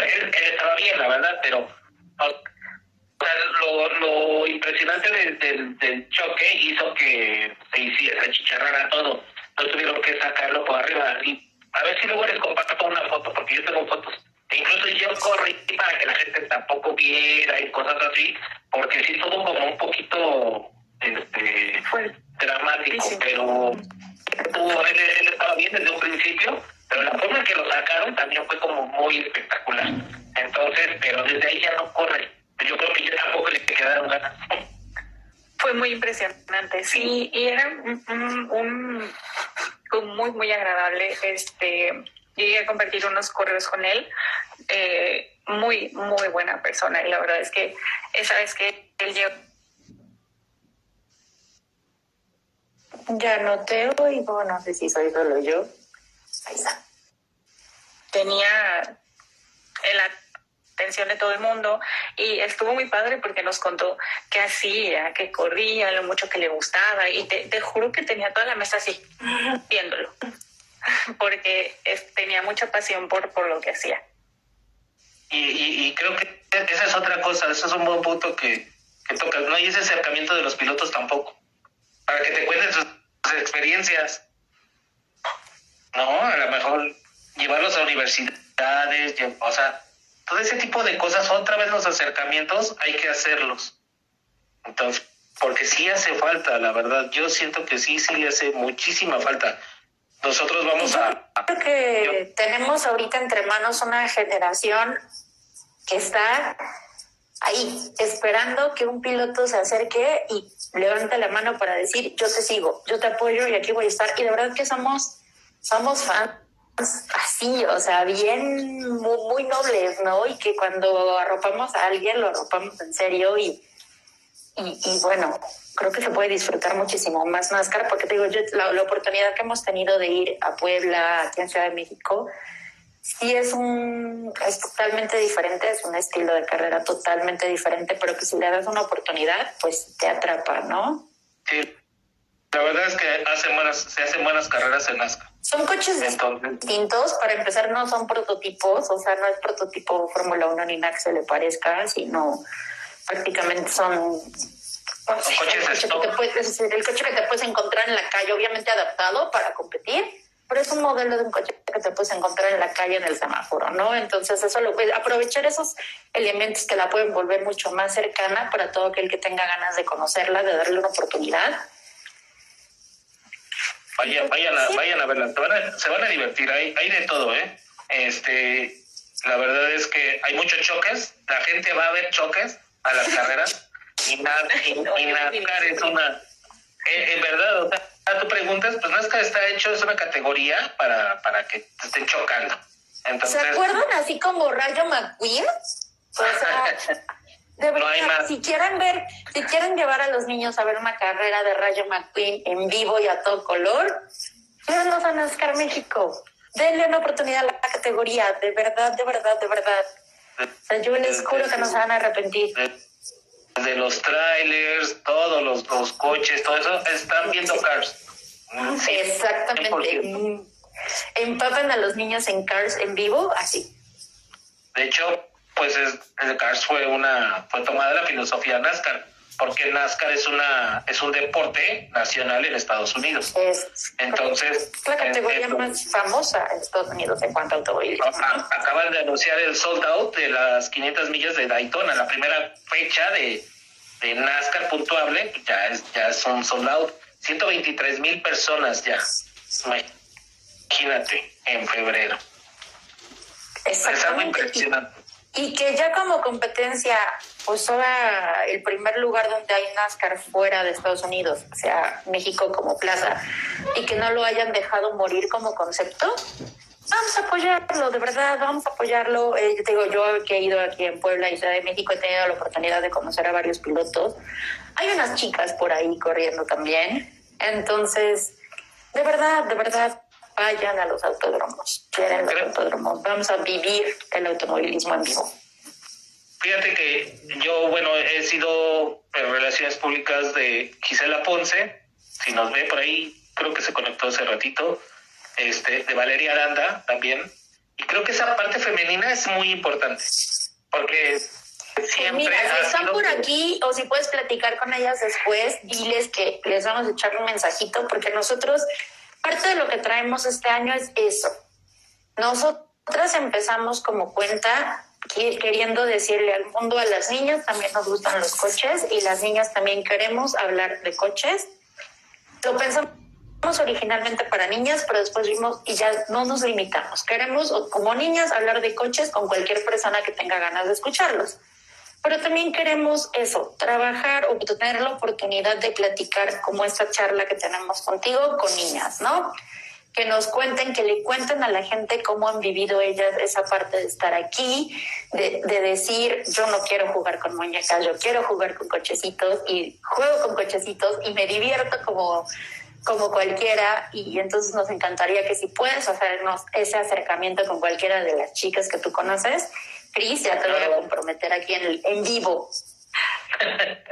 Él, él, estaba bien, la verdad, pero o sea, lo, lo, impresionante del, del, choque hizo que se hiciera chicharrara todo. No tuvieron que sacarlo por arriba. Y a ver si luego les comparto una foto, porque yo tengo fotos e incluso yo corrí para que la gente tampoco viera y cosas así, porque sí todo como un poquito este dramático, pero él, él, estaba bien desde un principio, pero la forma en que lo sacaron también fue como muy espectacular. Entonces, pero desde ahí ya no corre. Yo creo que ya tampoco le quedaron ganas. Fue muy impresionante, sí, y era un, un, un muy, muy agradable. Este, llegué a compartir unos correos con él. Eh, muy, muy buena persona. Y la verdad es que esa vez que él llegó. Ya no te oigo, no sé si soy solo yo. Ahí está. Tenía la atención de todo el mundo y estuvo muy padre porque nos contó qué hacía, que corría, lo mucho que le gustaba y te, te juro que tenía toda la mesa así, *laughs* viéndolo. *laughs* porque tenía mucha pasión por, por lo que hacía. Y, y, creo que esa es otra cosa, eso es un buen punto que, que tocas. No hay ese acercamiento de los pilotos tampoco, para que te cuenten sus, experiencias. No, a lo mejor llevarlos a universidades, o sea, todo ese tipo de cosas, otra vez los acercamientos hay que hacerlos. Entonces, porque sí hace falta, la verdad, yo siento que sí, sí le hace muchísima falta nosotros vamos a... Creo que tenemos ahorita entre manos una generación que está ahí, esperando que un piloto se acerque y levante la mano para decir, yo te sigo, yo te apoyo y aquí voy a estar. Y de verdad que somos, somos fans así, o sea, bien, muy, muy nobles, ¿no? Y que cuando arropamos a alguien, lo arropamos en serio y, y, bueno, creo que se puede disfrutar muchísimo más NASCAR, porque te digo, yo, la, la oportunidad que hemos tenido de ir a Puebla, aquí en Ciudad de México, sí es un es totalmente diferente, es un estilo de carrera totalmente diferente, pero que si le das una oportunidad, pues te atrapa, ¿no? Sí, la verdad es que hacen buenas, se hacen buenas carreras en NASCAR. Son coches Entonces- distintos, para empezar no son prototipos, o sea, no es prototipo Fórmula 1 ni nada que se le parezca, sino prácticamente son... Son coches el, coche que te puedes, el coche que te puedes encontrar en la calle, obviamente adaptado para competir, pero es un modelo de un coche que te puedes encontrar en la calle en el semáforo, ¿no? Entonces eso lo puede aprovechar esos elementos que la pueden volver mucho más cercana para todo aquel que tenga ganas de conocerla, de darle una oportunidad. Vayan, vayan, a, vayan a verla, se van a, se van a divertir, hay, hay de todo, ¿eh? Este, la verdad es que hay muchos choques, la gente va a ver choques a las carreras y, na- y, y *laughs* NASCAR es una, eh, en verdad, o sea, tú preguntas, pues NASCAR está hecho, es una categoría para, para que te estén chocando. Entonces, ¿Se acuerdan así como Rayo McQueen? O sea, *laughs* No si quieren ver, si quieren llevar a los niños a ver una carrera de Rayo McQueen en vivo y a todo color, llévenlos a NASCAR México. Denle una oportunidad a la categoría, de verdad, de verdad, de verdad. O sea, yo les juro que no se van a arrepentir. De, los trailers, todos los, los coches, todo eso, están viendo Cars. Sí, Exactamente. 100%. Empapan a los niños en Cars en vivo, así. De hecho, pues es, el Cars fue una fue tomada la filosofía NASCAR, porque NASCAR es una es un deporte nacional en Estados Unidos. Es, Entonces, es la categoría más famosa en Estados Unidos en cuanto a automovilismo. acaban de anunciar el sold out de las 500 millas de Daytona, la primera fecha de, de NASCAR puntuable, ya es ya es un sold out, 123 mil personas ya. Imagínate, en febrero. Es algo. Y- impresionante. Y que ya como competencia, pues ahora el primer lugar donde hay NASCAR fuera de Estados Unidos, o sea, México como plaza, y que no lo hayan dejado morir como concepto, vamos a apoyarlo, de verdad, vamos a apoyarlo. Eh, yo te digo, yo que he ido aquí en Puebla y Ciudad de México, he tenido la oportunidad de conocer a varios pilotos. Hay unas chicas por ahí corriendo también. Entonces, de verdad, de verdad, vayan a los autódromos, quieren los autódromos, vamos a vivir el automovilismo en vivo. Fíjate que yo, bueno, he sido en relaciones públicas de Gisela Ponce, si nos ve por ahí, creo que se conectó hace ratito, este, de Valeria Aranda también, y creo que esa parte femenina es muy importante, porque siempre mira, si están por aquí o si puedes platicar con ellas después, diles que les vamos a echar un mensajito porque nosotros, parte de lo que traemos este año es eso. Nosotras empezamos como cuenta queriendo decirle al mundo, a las niñas también nos gustan los coches y las niñas también queremos hablar de coches. Lo pensamos originalmente para niñas, pero después vimos y ya no nos limitamos. Queremos, como niñas, hablar de coches con cualquier persona que tenga ganas de escucharlos. Pero también queremos eso, trabajar o tener la oportunidad de platicar como esta charla que tenemos contigo con niñas, ¿no? Que nos cuenten, que le cuenten a la gente cómo han vivido ellas esa parte de estar aquí, de, de decir, yo no quiero jugar con muñecas, yo quiero jugar con cochecitos y juego con cochecitos y me divierto como, como cualquiera y entonces nos encantaría que si puedes hacernos ese acercamiento con cualquiera de las chicas que tú conoces, Cris, ya te voy a comprometer aquí en, el, en vivo. *laughs*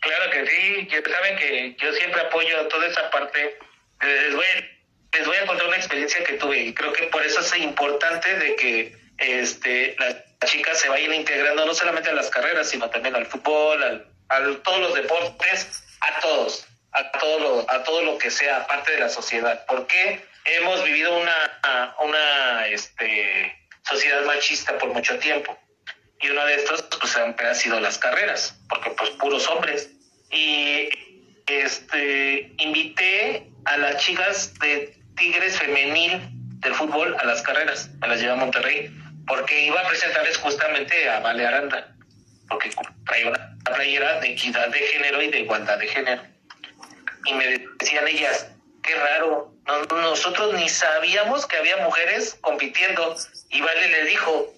Claro que sí, ya saben que yo siempre apoyo toda esa parte. Les voy, a- les voy a contar una experiencia que tuve y creo que por eso es importante de que este las chicas se vayan integrando no solamente a las carreras, sino también al fútbol, al, a todos los deportes, a todos, a todo lo, a todo lo que sea parte de la sociedad. Porque hemos vivido una, una este, sociedad machista por mucho tiempo. Y uno de estos pues siempre ha sido las carreras porque pues puros hombres. Y este invité a las chicas de Tigres femenil del fútbol a las carreras, me las llevé a Monterrey, porque iba a presentarles justamente a Vale Aranda, porque traía una playera de equidad de género y de igualdad de género. Y me decían ellas, qué raro, nosotros ni sabíamos que había mujeres compitiendo. Y Vale le dijo,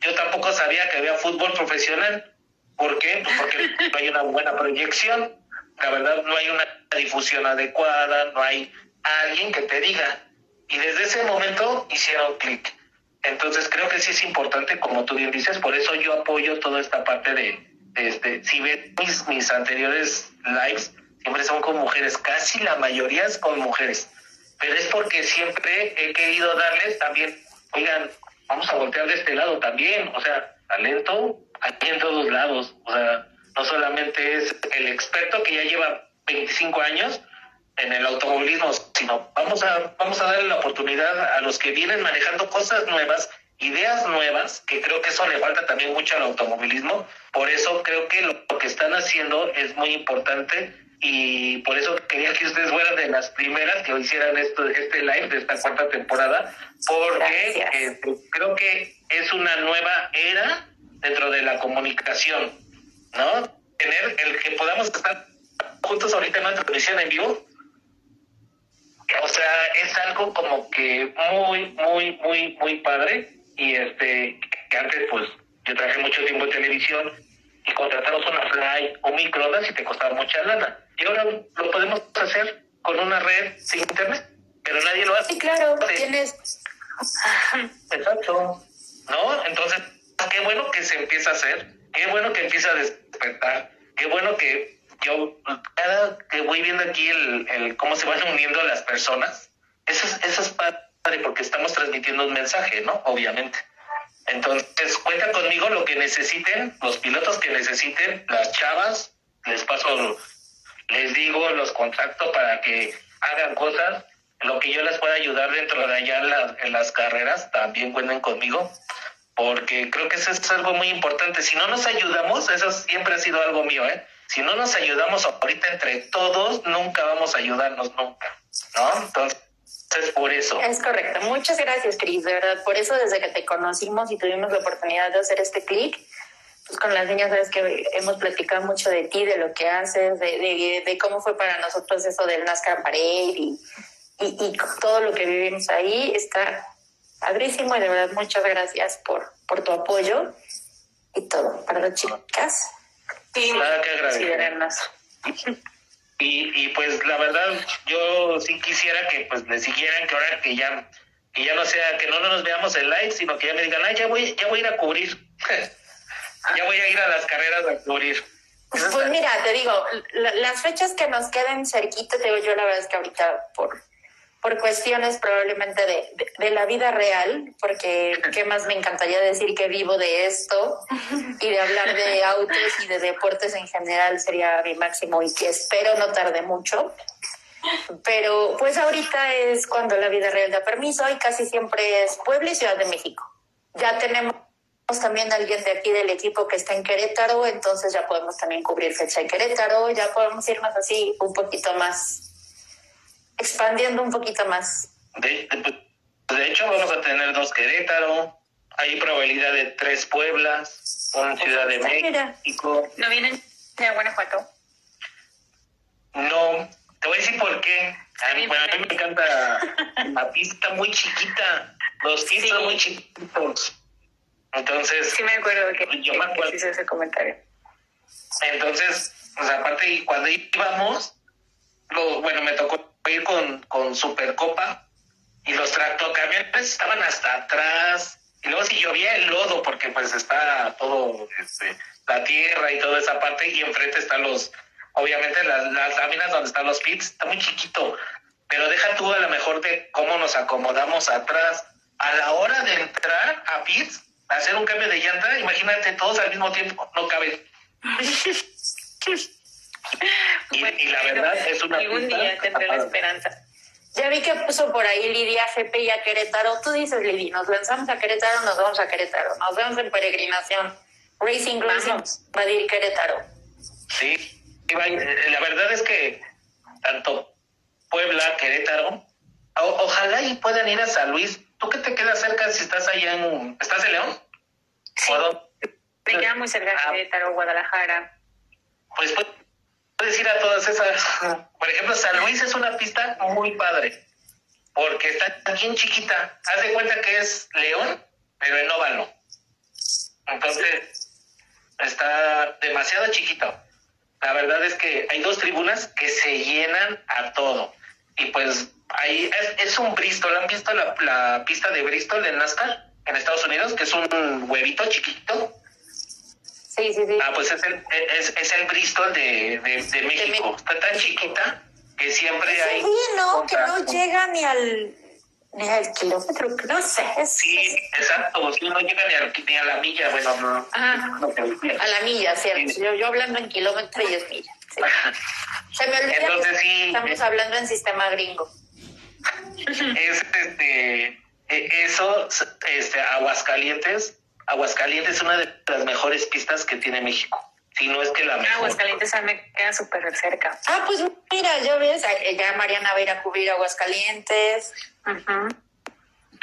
yo tampoco sabía que había fútbol profesional. ¿Por qué? Pues porque no hay una buena proyección. La verdad, no hay una difusión adecuada, no hay alguien que te diga. Y desde ese momento hicieron clic. Entonces creo que sí es importante, como tú bien dices, por eso yo apoyo toda esta parte de, este, si ves mis, mis anteriores lives, siempre son con mujeres, casi la mayoría es con mujeres, pero es porque siempre he querido darles también, oigan, vamos a voltear de este lado también, o sea, talento aquí en todos lados, o sea, no solamente es el experto que ya lleva 25 años en el automovilismo, sino vamos a, vamos a darle la oportunidad a los que vienen manejando cosas nuevas, ideas nuevas, que creo que eso le falta también mucho al automovilismo, por eso creo que lo que están haciendo es muy importante y por eso quería que ustedes fueran de las primeras que hicieran esto, este live de esta cuarta temporada, porque eh, pues, creo que es una nueva era dentro de la comunicación, ¿no? Tener el que podamos estar juntos ahorita en una transmisión en vivo, o sea, es algo como que muy, muy, muy, muy padre y este, que antes pues yo trabajé mucho tiempo en televisión y contratamos una fly o microondas y te costaba mucha lana y ahora lo podemos hacer con una red sin internet, pero nadie lo hace. Sí, claro, tienes. Exacto. ¿No? Entonces, qué bueno que se empieza a hacer, qué bueno que empieza a despertar, qué bueno que yo, cada que voy viendo aquí el, el cómo se van *laughs* uniendo las personas, eso es, eso es padre porque estamos transmitiendo un mensaje, ¿no? Obviamente. Entonces, cuenta conmigo lo que necesiten, los pilotos que necesiten, las chavas, les paso les digo, los contacto para que hagan cosas. Lo que yo les pueda ayudar dentro de allá en, las carreras, también cuenten conmigo, porque creo que eso es algo muy importante. Si no nos ayudamos, eso siempre ha sido algo mío, ¿eh? Si no nos ayudamos ahorita entre todos, nunca vamos a ayudarnos nunca, ¿no? Entonces, por eso. Es correcto. Muchas gracias, Cris, de verdad. Por eso, desde que te conocimos y tuvimos la oportunidad de hacer este clic, pues, con las niñas sabes que hemos platicado mucho de ti, de lo que haces, de, de, cómo fue para nosotros eso del NASCAR Parade y, y, todo lo que vivimos ahí. Está padrísimo y de verdad muchas gracias por, por tu apoyo y todo. Para las chicas. Sí, Nada que agradecer. Y, y pues la verdad, yo sí quisiera que pues le siguieran, que ahora que ya, que ya no sea, que no nos veamos en live, sino que ya me digan, ay, ya voy, ya voy a ir a cubrir. *laughs* Ya voy a ir a las carreras a cubrir. Pues mira, te digo, las fechas que nos queden cerquita, te digo yo la verdad es que ahorita por, por cuestiones probablemente de, de, la vida real, porque qué más me encantaría decir que vivo de esto y de hablar de autos y de deportes en general sería mi máximo y que espero no tarde mucho. Pero pues ahorita es cuando la vida real da permiso y casi siempre es Puebla y Ciudad de México. Ya tenemos también alguien de aquí del equipo que está en Querétaro, entonces ya podemos también cubrir fecha en Querétaro, ya podemos irnos así un poquito más, expandiendo un poquito más. De, de, hecho, vamos a tener dos Querétaro, hay probabilidad de tres Pueblas, una Ciudad de México. ¿No vienen de Guanajuato? No, te voy a decir por qué. A mí, me encanta la pista muy chiquita, los pistas muy chiquitos. Entonces. Sí, me acuerdo que, yo me acuerdo. ese comentario. Entonces, pues aparte, cuando íbamos, lo, bueno, me tocó ir con, con Supercopa y los tractocamiones estaban hasta atrás. Y luego si llovía el lodo, porque pues está todo, este, la tierra y toda esa parte, y enfrente están los, obviamente las, las láminas donde están los pits, está muy chiquito. Pero deja tú a lo mejor de cómo nos acomodamos atrás. A la hora de entrar a pits, hacer un cambio de llanta, imagínate todos al mismo tiempo, no caben. *laughs* *laughs* y, la verdad es una algún día tendré la esperanza. Ya vi que puso por ahí Lidia GP y a Querétaro. Tú dices, Lidia, nos lanzamos a Querétaro, nos vamos a Querétaro. Nos vemos en peregrinación. Racing Racing va a ir Querétaro. Sí, la verdad es que tanto Puebla, Querétaro, ojalá y puedan ir a San Luis. ¿Tú qué te quedas cerca si estás allá en... ¿Estás en León? Sí. Me queda muy cerca de Querétaro, Guadalajara. Pues puedes ir a todas esas. Por ejemplo, San Luis es una pista muy padre, porque está bien chiquita. Haz de cuenta que es León, pero en óvalo. Entonces, está demasiado chiquito. La verdad es que hay dos tribunas que se llenan a todo. Y pues ahí es, un Bristol. ¿Han visto la, la, pista de Bristol en NASCAR en Estados Unidos? Que es un huevito chiquito. Sí, sí, sí. Ah, pues es el, es, es el Bristol de, de, México. Está tan chiquita que siempre hay. Sí, no, que no llega ni al ni al kilómetro, no sé. sí, exacto, no llega ni, al, ni, a la milla, bueno, no. a la milla, cierto. Yo, yo hablando en kilómetro y es milla. Se me olvida Entonces, sí, estamos eh, hablando en sistema gringo. Es este, e, eso, este, Aguascalientes, Aguascalientes es una de las mejores pistas que tiene México. Si no es que la mejor. Aguascalientes me queda súper cerca. Ah, pues mira, ya ves, ya Mariana va a ir a cubrir Aguascalientes.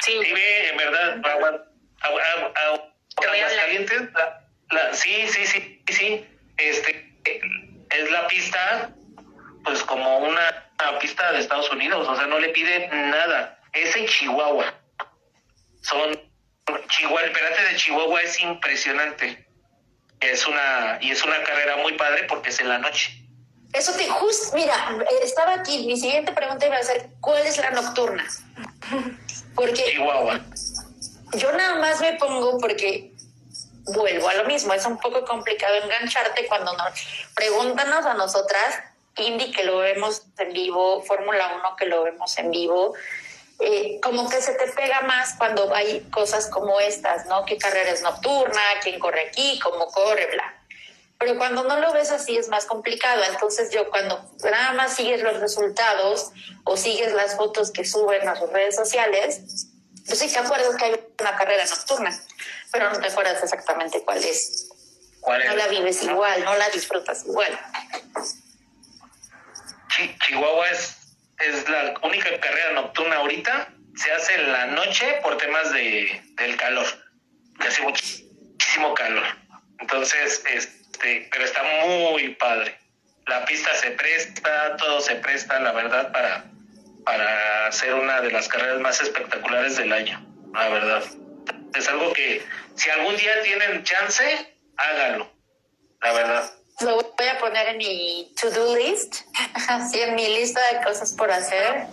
Sí. Sí, en verdad, Aguascalientes, la, sí, sí, sí, sí, este, es la pista, pues como una, pista de Estados Unidos, o sea, no le pide nada, es en Chihuahua, son, Chihuahua, el perate de Chihuahua es impresionante, es una, y es una carrera muy padre porque es en la noche. Eso te justo, mira, estaba aquí, mi siguiente pregunta iba a ser, ¿cuál es la nocturna? *laughs* Porque Chihuahua. Yo nada más me pongo porque vuelvo a lo mismo, es un poco complicado engancharte cuando nos pregúntanos a nosotras, Indy que lo vemos en vivo, Fórmula 1 que lo vemos en vivo, eh, como que se te pega más cuando hay cosas como estas, ¿no? ¿Qué carrera es nocturna? ¿Quién corre aquí? ¿Cómo corre? Bla. Pero cuando no lo ves así es más complicado. Entonces yo cuando nada más sigues los resultados o sigues las fotos que suben a sus redes sociales, pues sí te acuerdas que hay una carrera nocturna, pero no te acuerdas exactamente cuál es. no la vives igual, no la disfrutas igual. Chihuahua es, es la única carrera nocturna ahorita. Se hace en la noche por temas de, del calor, que hace muchísimo calor. Entonces, este, pero está muy padre. La pista se presta, todo se presta, la verdad, para, para hacer una de las carreras más espectaculares del año, la verdad. Es algo que si algún día tienen chance, háganlo, la verdad. Lo voy a poner en mi to-do list, *laughs* así en mi lista de cosas por hacer.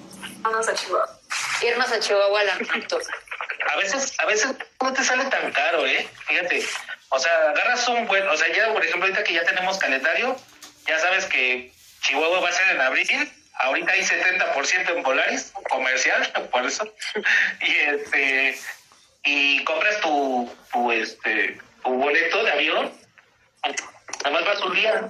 Irnos a Chihuahua. Irnos a Chihuahua a la nocturna. A veces, a veces no te sale tan caro, ¿eh? Fíjate, o sea, agarras un buen, o sea, ya por ejemplo ahorita que ya tenemos calendario, ya sabes que Chihuahua va a ser en abril, ahorita hay 70% en Polaris, comercial, *laughs* por eso, y este, y compras tu, tu, este, tu boleto de avión, más vas un día,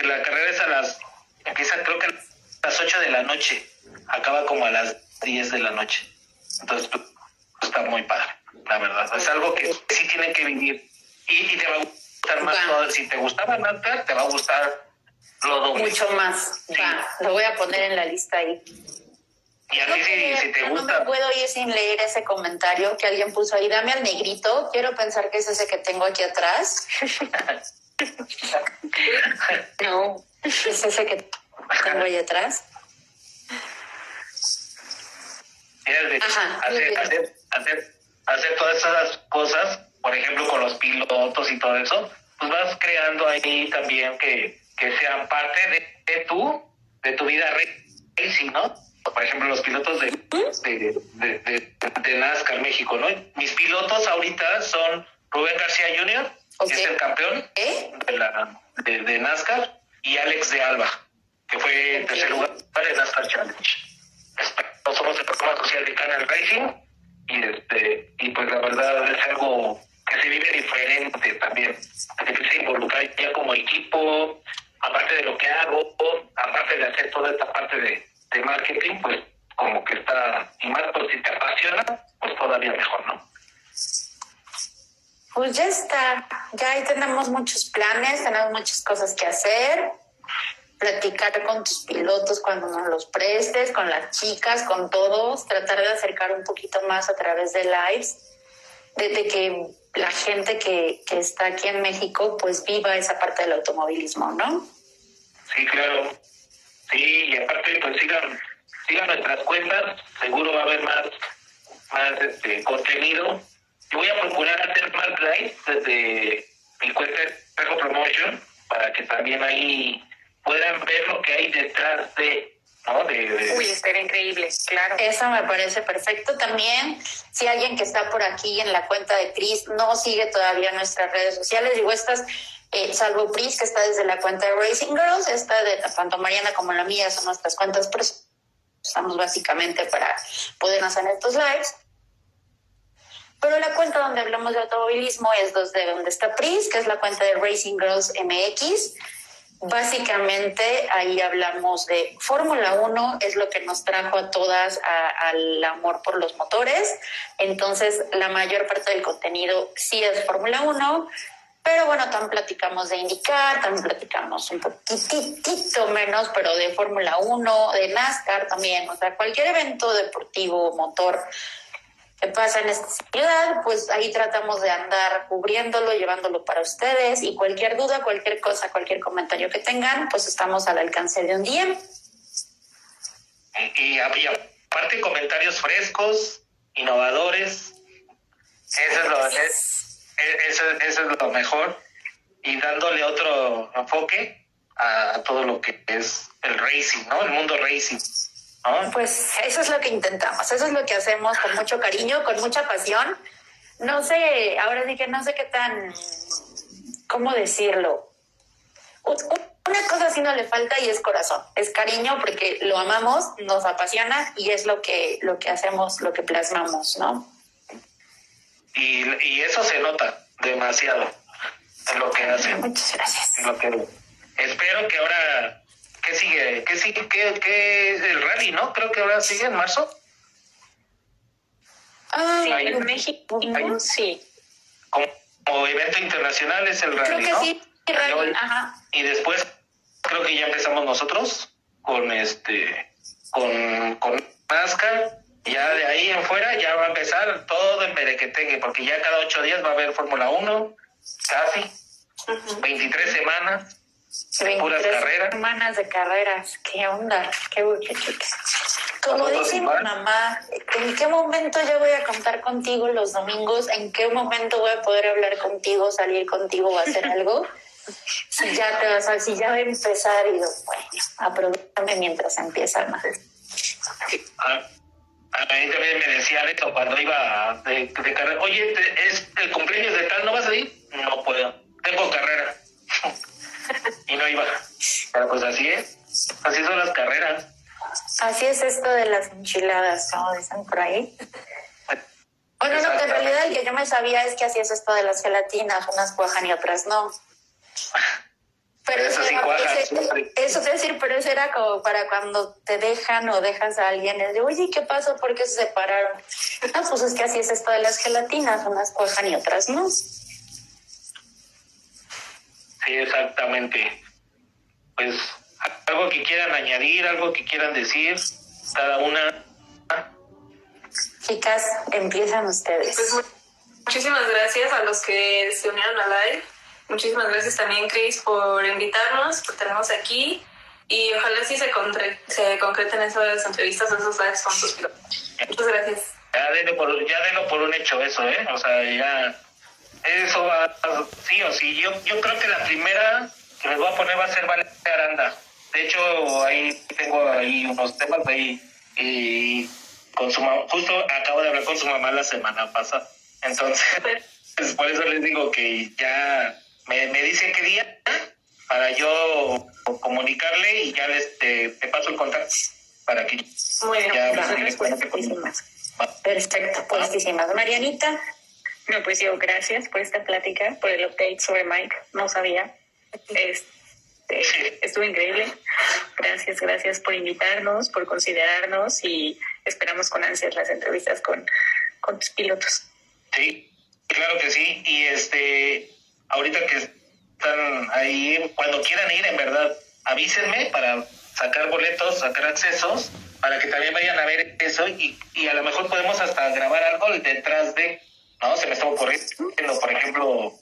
la carrera es a las, empieza creo que a las 8 de la noche, acaba como a las 10 de la noche, entonces pues, está muy padre la verdad. Es algo que sí tienen que vivir. Y, te va a gustar más. si te gustaba NASCAR, te va a gustar lo doble. Mucho más. lo voy a poner en la lista ahí. Y a ti si, te gusta. No me puedo ir sin leer ese comentario que alguien puso ahí. Dame al negrito. Quiero pensar que es ese que tengo aquí atrás. *laughs* no, es ese que tengo ahí atrás. Ajá, hacer, hacer, hacer hacer todas esas cosas, por ejemplo, con los pilotos y todo eso, pues vas creando ahí también que, que sean parte de, tu, de tu vida racing, ¿no? Por ejemplo, los pilotos de, de, de, NASCAR México, ¿no? Mis pilotos ahorita son Rubén García Jr., que es el campeón de, la, de, NASCAR, y Alex de Alba, que fue en tercer lugar en NASCAR Challenge. Somos el programa social de Canal Racing y este y pues la verdad es algo que se vive diferente también te empieza a involucrar ya como equipo aparte de lo que hago aparte de hacer toda esta parte de, de marketing pues como que está y más pues si te apasiona pues todavía mejor no pues ya está. Ya ahí tenemos muchos planes tenemos muchas cosas que hacer. Platicar con tus pilotos cuando nos los prestes, con las chicas, con todos, tratar de acercar un poquito más a través de lives, de, que la gente que, que está aquí en México pues viva esa parte del automovilismo, ¿no? Sí, claro. Sí, y aparte pues sigan, sigan nuestras cuentas, seguro va a haber más, más este, contenido. Yo voy a procurar hacer más lives desde mi cuenta de Promotion para que también ahí puedan ver lo que hay detrás de ¿no? De, Uy, estaría increíble, claro. Eso me parece perfecto. También, si alguien que está por aquí en la cuenta de Cris no sigue todavía nuestras redes sociales, digo, estas, eh, salvo Pris, que está desde la cuenta de Racing Girls, esta de tanto Mariana como la mía son nuestras cuentas, pero usamos básicamente para poder hacer estos lives. Pero la cuenta donde hablamos de automovilismo es desde donde está Pris, que es la cuenta de Racing Girls MX. Básicamente ahí hablamos de Fórmula 1, es lo que nos trajo a todas al amor por los motores. Entonces, la mayor parte del contenido sí es Fórmula 1, pero bueno, también platicamos de indicar, también platicamos un poquitito menos, pero de Fórmula 1, de NASCAR también, o sea, cualquier evento deportivo, motor que pasa en esta ciudad, pues ahí tratamos de andar cubriéndolo, llevándolo para ustedes y cualquier duda, cualquier cosa, cualquier comentario que tengan, pues estamos al alcance de un día. Y, aparte comentarios frescos, innovadores, eso es, lo, eso, eso es lo mejor y dándole otro enfoque a todo lo que es el racing, ¿no? El mundo racing. Pues eso es lo que intentamos, eso es lo que hacemos con mucho cariño, con mucha pasión. No sé, ahora sí que no sé qué tan, ¿cómo decirlo? Una cosa sí no le falta y es corazón, es cariño porque lo amamos, nos apasiona y es lo que, lo que hacemos, lo que plasmamos, ¿no? Y, y eso se nota demasiado en lo que hacemos. Muchas gracias. lo que, espero que ahora ¿Qué sigue? ¿Qué sigue? ¿Qué, es el rally, no? Creo que ahora sigue en marzo. Ah, en México, sí. Como, evento internacional es el rally, creo que Sí, rally. Ajá. Y después creo que ya empezamos nosotros con este, con, con NASCAR. Ya de ahí en fuera ya va a empezar todo en Merequetegue, porque ya cada ocho días va a haber Fórmula 1, casi, 23 semanas. Puras carreras. semanas de carreras. ¿Qué onda? ¿Qué, qué Como dice mi mamá, ¿en qué momento ya voy a contar contigo los domingos? ¿En qué momento voy a poder hablar contigo, salir contigo o hacer algo? *laughs* si ya te vas a, si ya va a empezar y digo, bueno, aprovechame mientras empieza más. Ah, a mí también me decían esto cuando iba de, de carrera. Oye, es el cumpleaños de tal, ¿no vas a ir? No puedo, tengo carrera. *laughs* y no iba. Pero pues así es, así son las carreras. Así es esto de las enchiladas, como dicen por ahí. Bueno, no, que en realidad el que yo me sabía es que así es esto de las gelatinas, unas cuajan y otras no. Pero eso, sí eso es decir, pero eso era como para cuando te dejan o dejas a alguien, es de, oye, ¿qué pasó? ¿Por qué se separaron? No, pues es que así es esto de las gelatinas, unas cuajan y otras no. Sí, exactamente. Pues algo que quieran añadir, algo que quieran decir, cada una. Chicas, empiezan ustedes. Pues, muchísimas gracias a los que se unieron al live. Muchísimas gracias también, Chris, por invitarnos, por tenernos aquí. Y ojalá sí se, se concreten esas entrevistas, esos lives con sus pilotos. Muchas gracias. Ya denlo, por, ya denlo por un hecho eso, ¿eh? O sea, ya eso va, sí o sí. Yo, yo creo que la primera que les voy a poner va a ser Valeria Aranda. De hecho, ahí tengo ahí unos temas ahí y con su mamá, justo acabo de hablar con su mamá la semana pasada. Entonces, *laughs* por eso les digo que ya me, me dice qué día para yo comunicarle y ya les te, paso el contacto para que bien, ya Perfecto, pues Marianita. No, pues yo gracias por esta plática, por el update sobre Mike. No sabía. Este, estuvo increíble. Gracias, gracias por invitarnos, por considerarnos y esperamos con ansias las entrevistas con, con tus pilotos. Sí, claro que sí. Y este, ahorita que están ahí, cuando quieran ir, en verdad, avísenme para sacar boletos, sacar accesos, para que también vayan a ver eso y, y a lo mejor podemos hasta grabar algo detrás de, ¿no? Se me está ocurriendo, por ejemplo,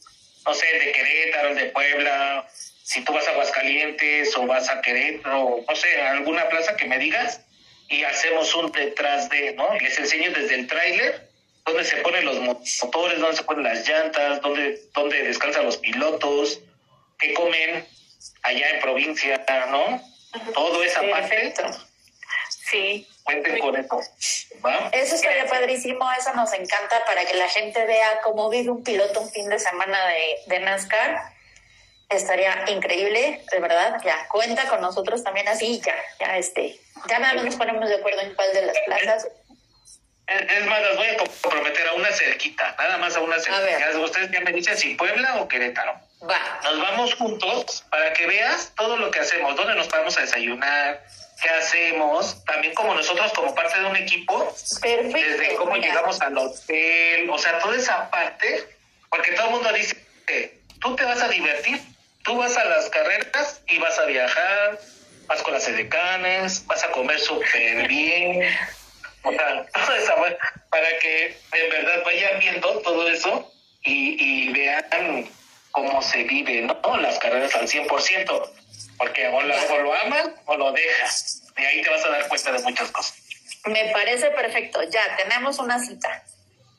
no sé, de Querétaro, de Puebla, si tú vas a Aguascalientes o vas a Querétaro, no sé, alguna plaza que me digas y hacemos un detrás de, ¿no? Les enseño desde el tráiler dónde se ponen los motores, dónde se ponen las llantas, dónde, dónde descansan los pilotos, qué comen allá en provincia, ¿no? Todo esa Perfecto. parte. Sí. Cuenten con eso. ¿va? Eso estaría padrísimo, eso nos encanta para que la gente vea cómo vive un piloto un fin de semana de, de NASCAR. Estaría increíble, de verdad. Ya, cuenta con nosotros también así, ya, ya este, ya nada más nos ponemos de acuerdo en cuál de las plazas. Es más, las voy a comprometer a una cerquita, nada más a una cerquita. Ustedes ya me dicen si Puebla o Querétaro. Va, Nos vamos juntos para que veas todo lo que hacemos, dónde nos vamos a desayunar, qué hacemos, también como nosotros como parte de un equipo, desde perfecto. cómo mira. llegamos al hotel, o sea, toda esa parte, porque todo el mundo dice, tú te vas a divertir, tú vas a las carreras y vas a viajar, vas con las edecanes, vas a comer súper bien, o sea, toda esa va- para que en verdad vayan viendo todo eso y, y vean cómo se vive, ¿no? Las carreras al 100%, porque o, la- o lo amas o lo dejas, y ahí te vas a dar cuenta de muchas cosas. Me parece perfecto, ya, tenemos una cita.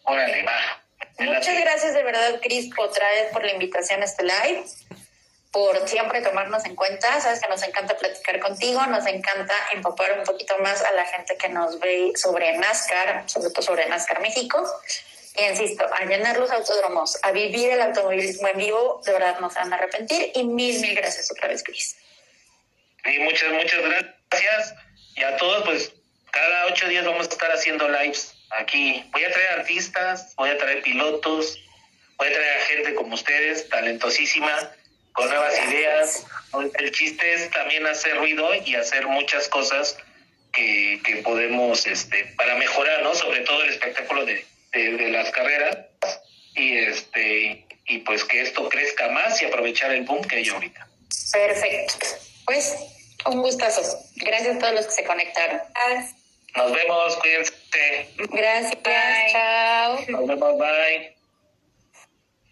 Órale, va. Muchas gracias de verdad, Cris, otra vez por la invitación a este live, por siempre tomarnos en cuenta. Sabes que nos encanta platicar contigo, nos encanta empapar un poquito más a la gente que nos ve sobre NASCAR, sobre todo sobre NASCAR México. Y insisto, a llenar los autódromos, a vivir el automovilismo en vivo, de verdad no se van a arrepentir. Y mil, mil gracias otra vez, Cris. Y muchas, muchas gracias. Y a todos, pues, cada ocho días vamos a estar haciendo lives aquí. Voy a traer artistas, voy a traer pilotos, voy a traer a gente como ustedes, talentosísima, con nuevas ideas. El chiste es también hacer ruido y hacer muchas cosas que, que podemos, este, para mejorar, ¿no? Sobre todo el espectáculo de, de, de las carreras y este y pues que esto crezca más y aprovechar el boom que hay ahorita. Perfecto. Pues, un gustazo. Gracias a todos los que se conectaron. Nos vemos, cuídense. Gracias, Bye. chao. Nos vemos, bye.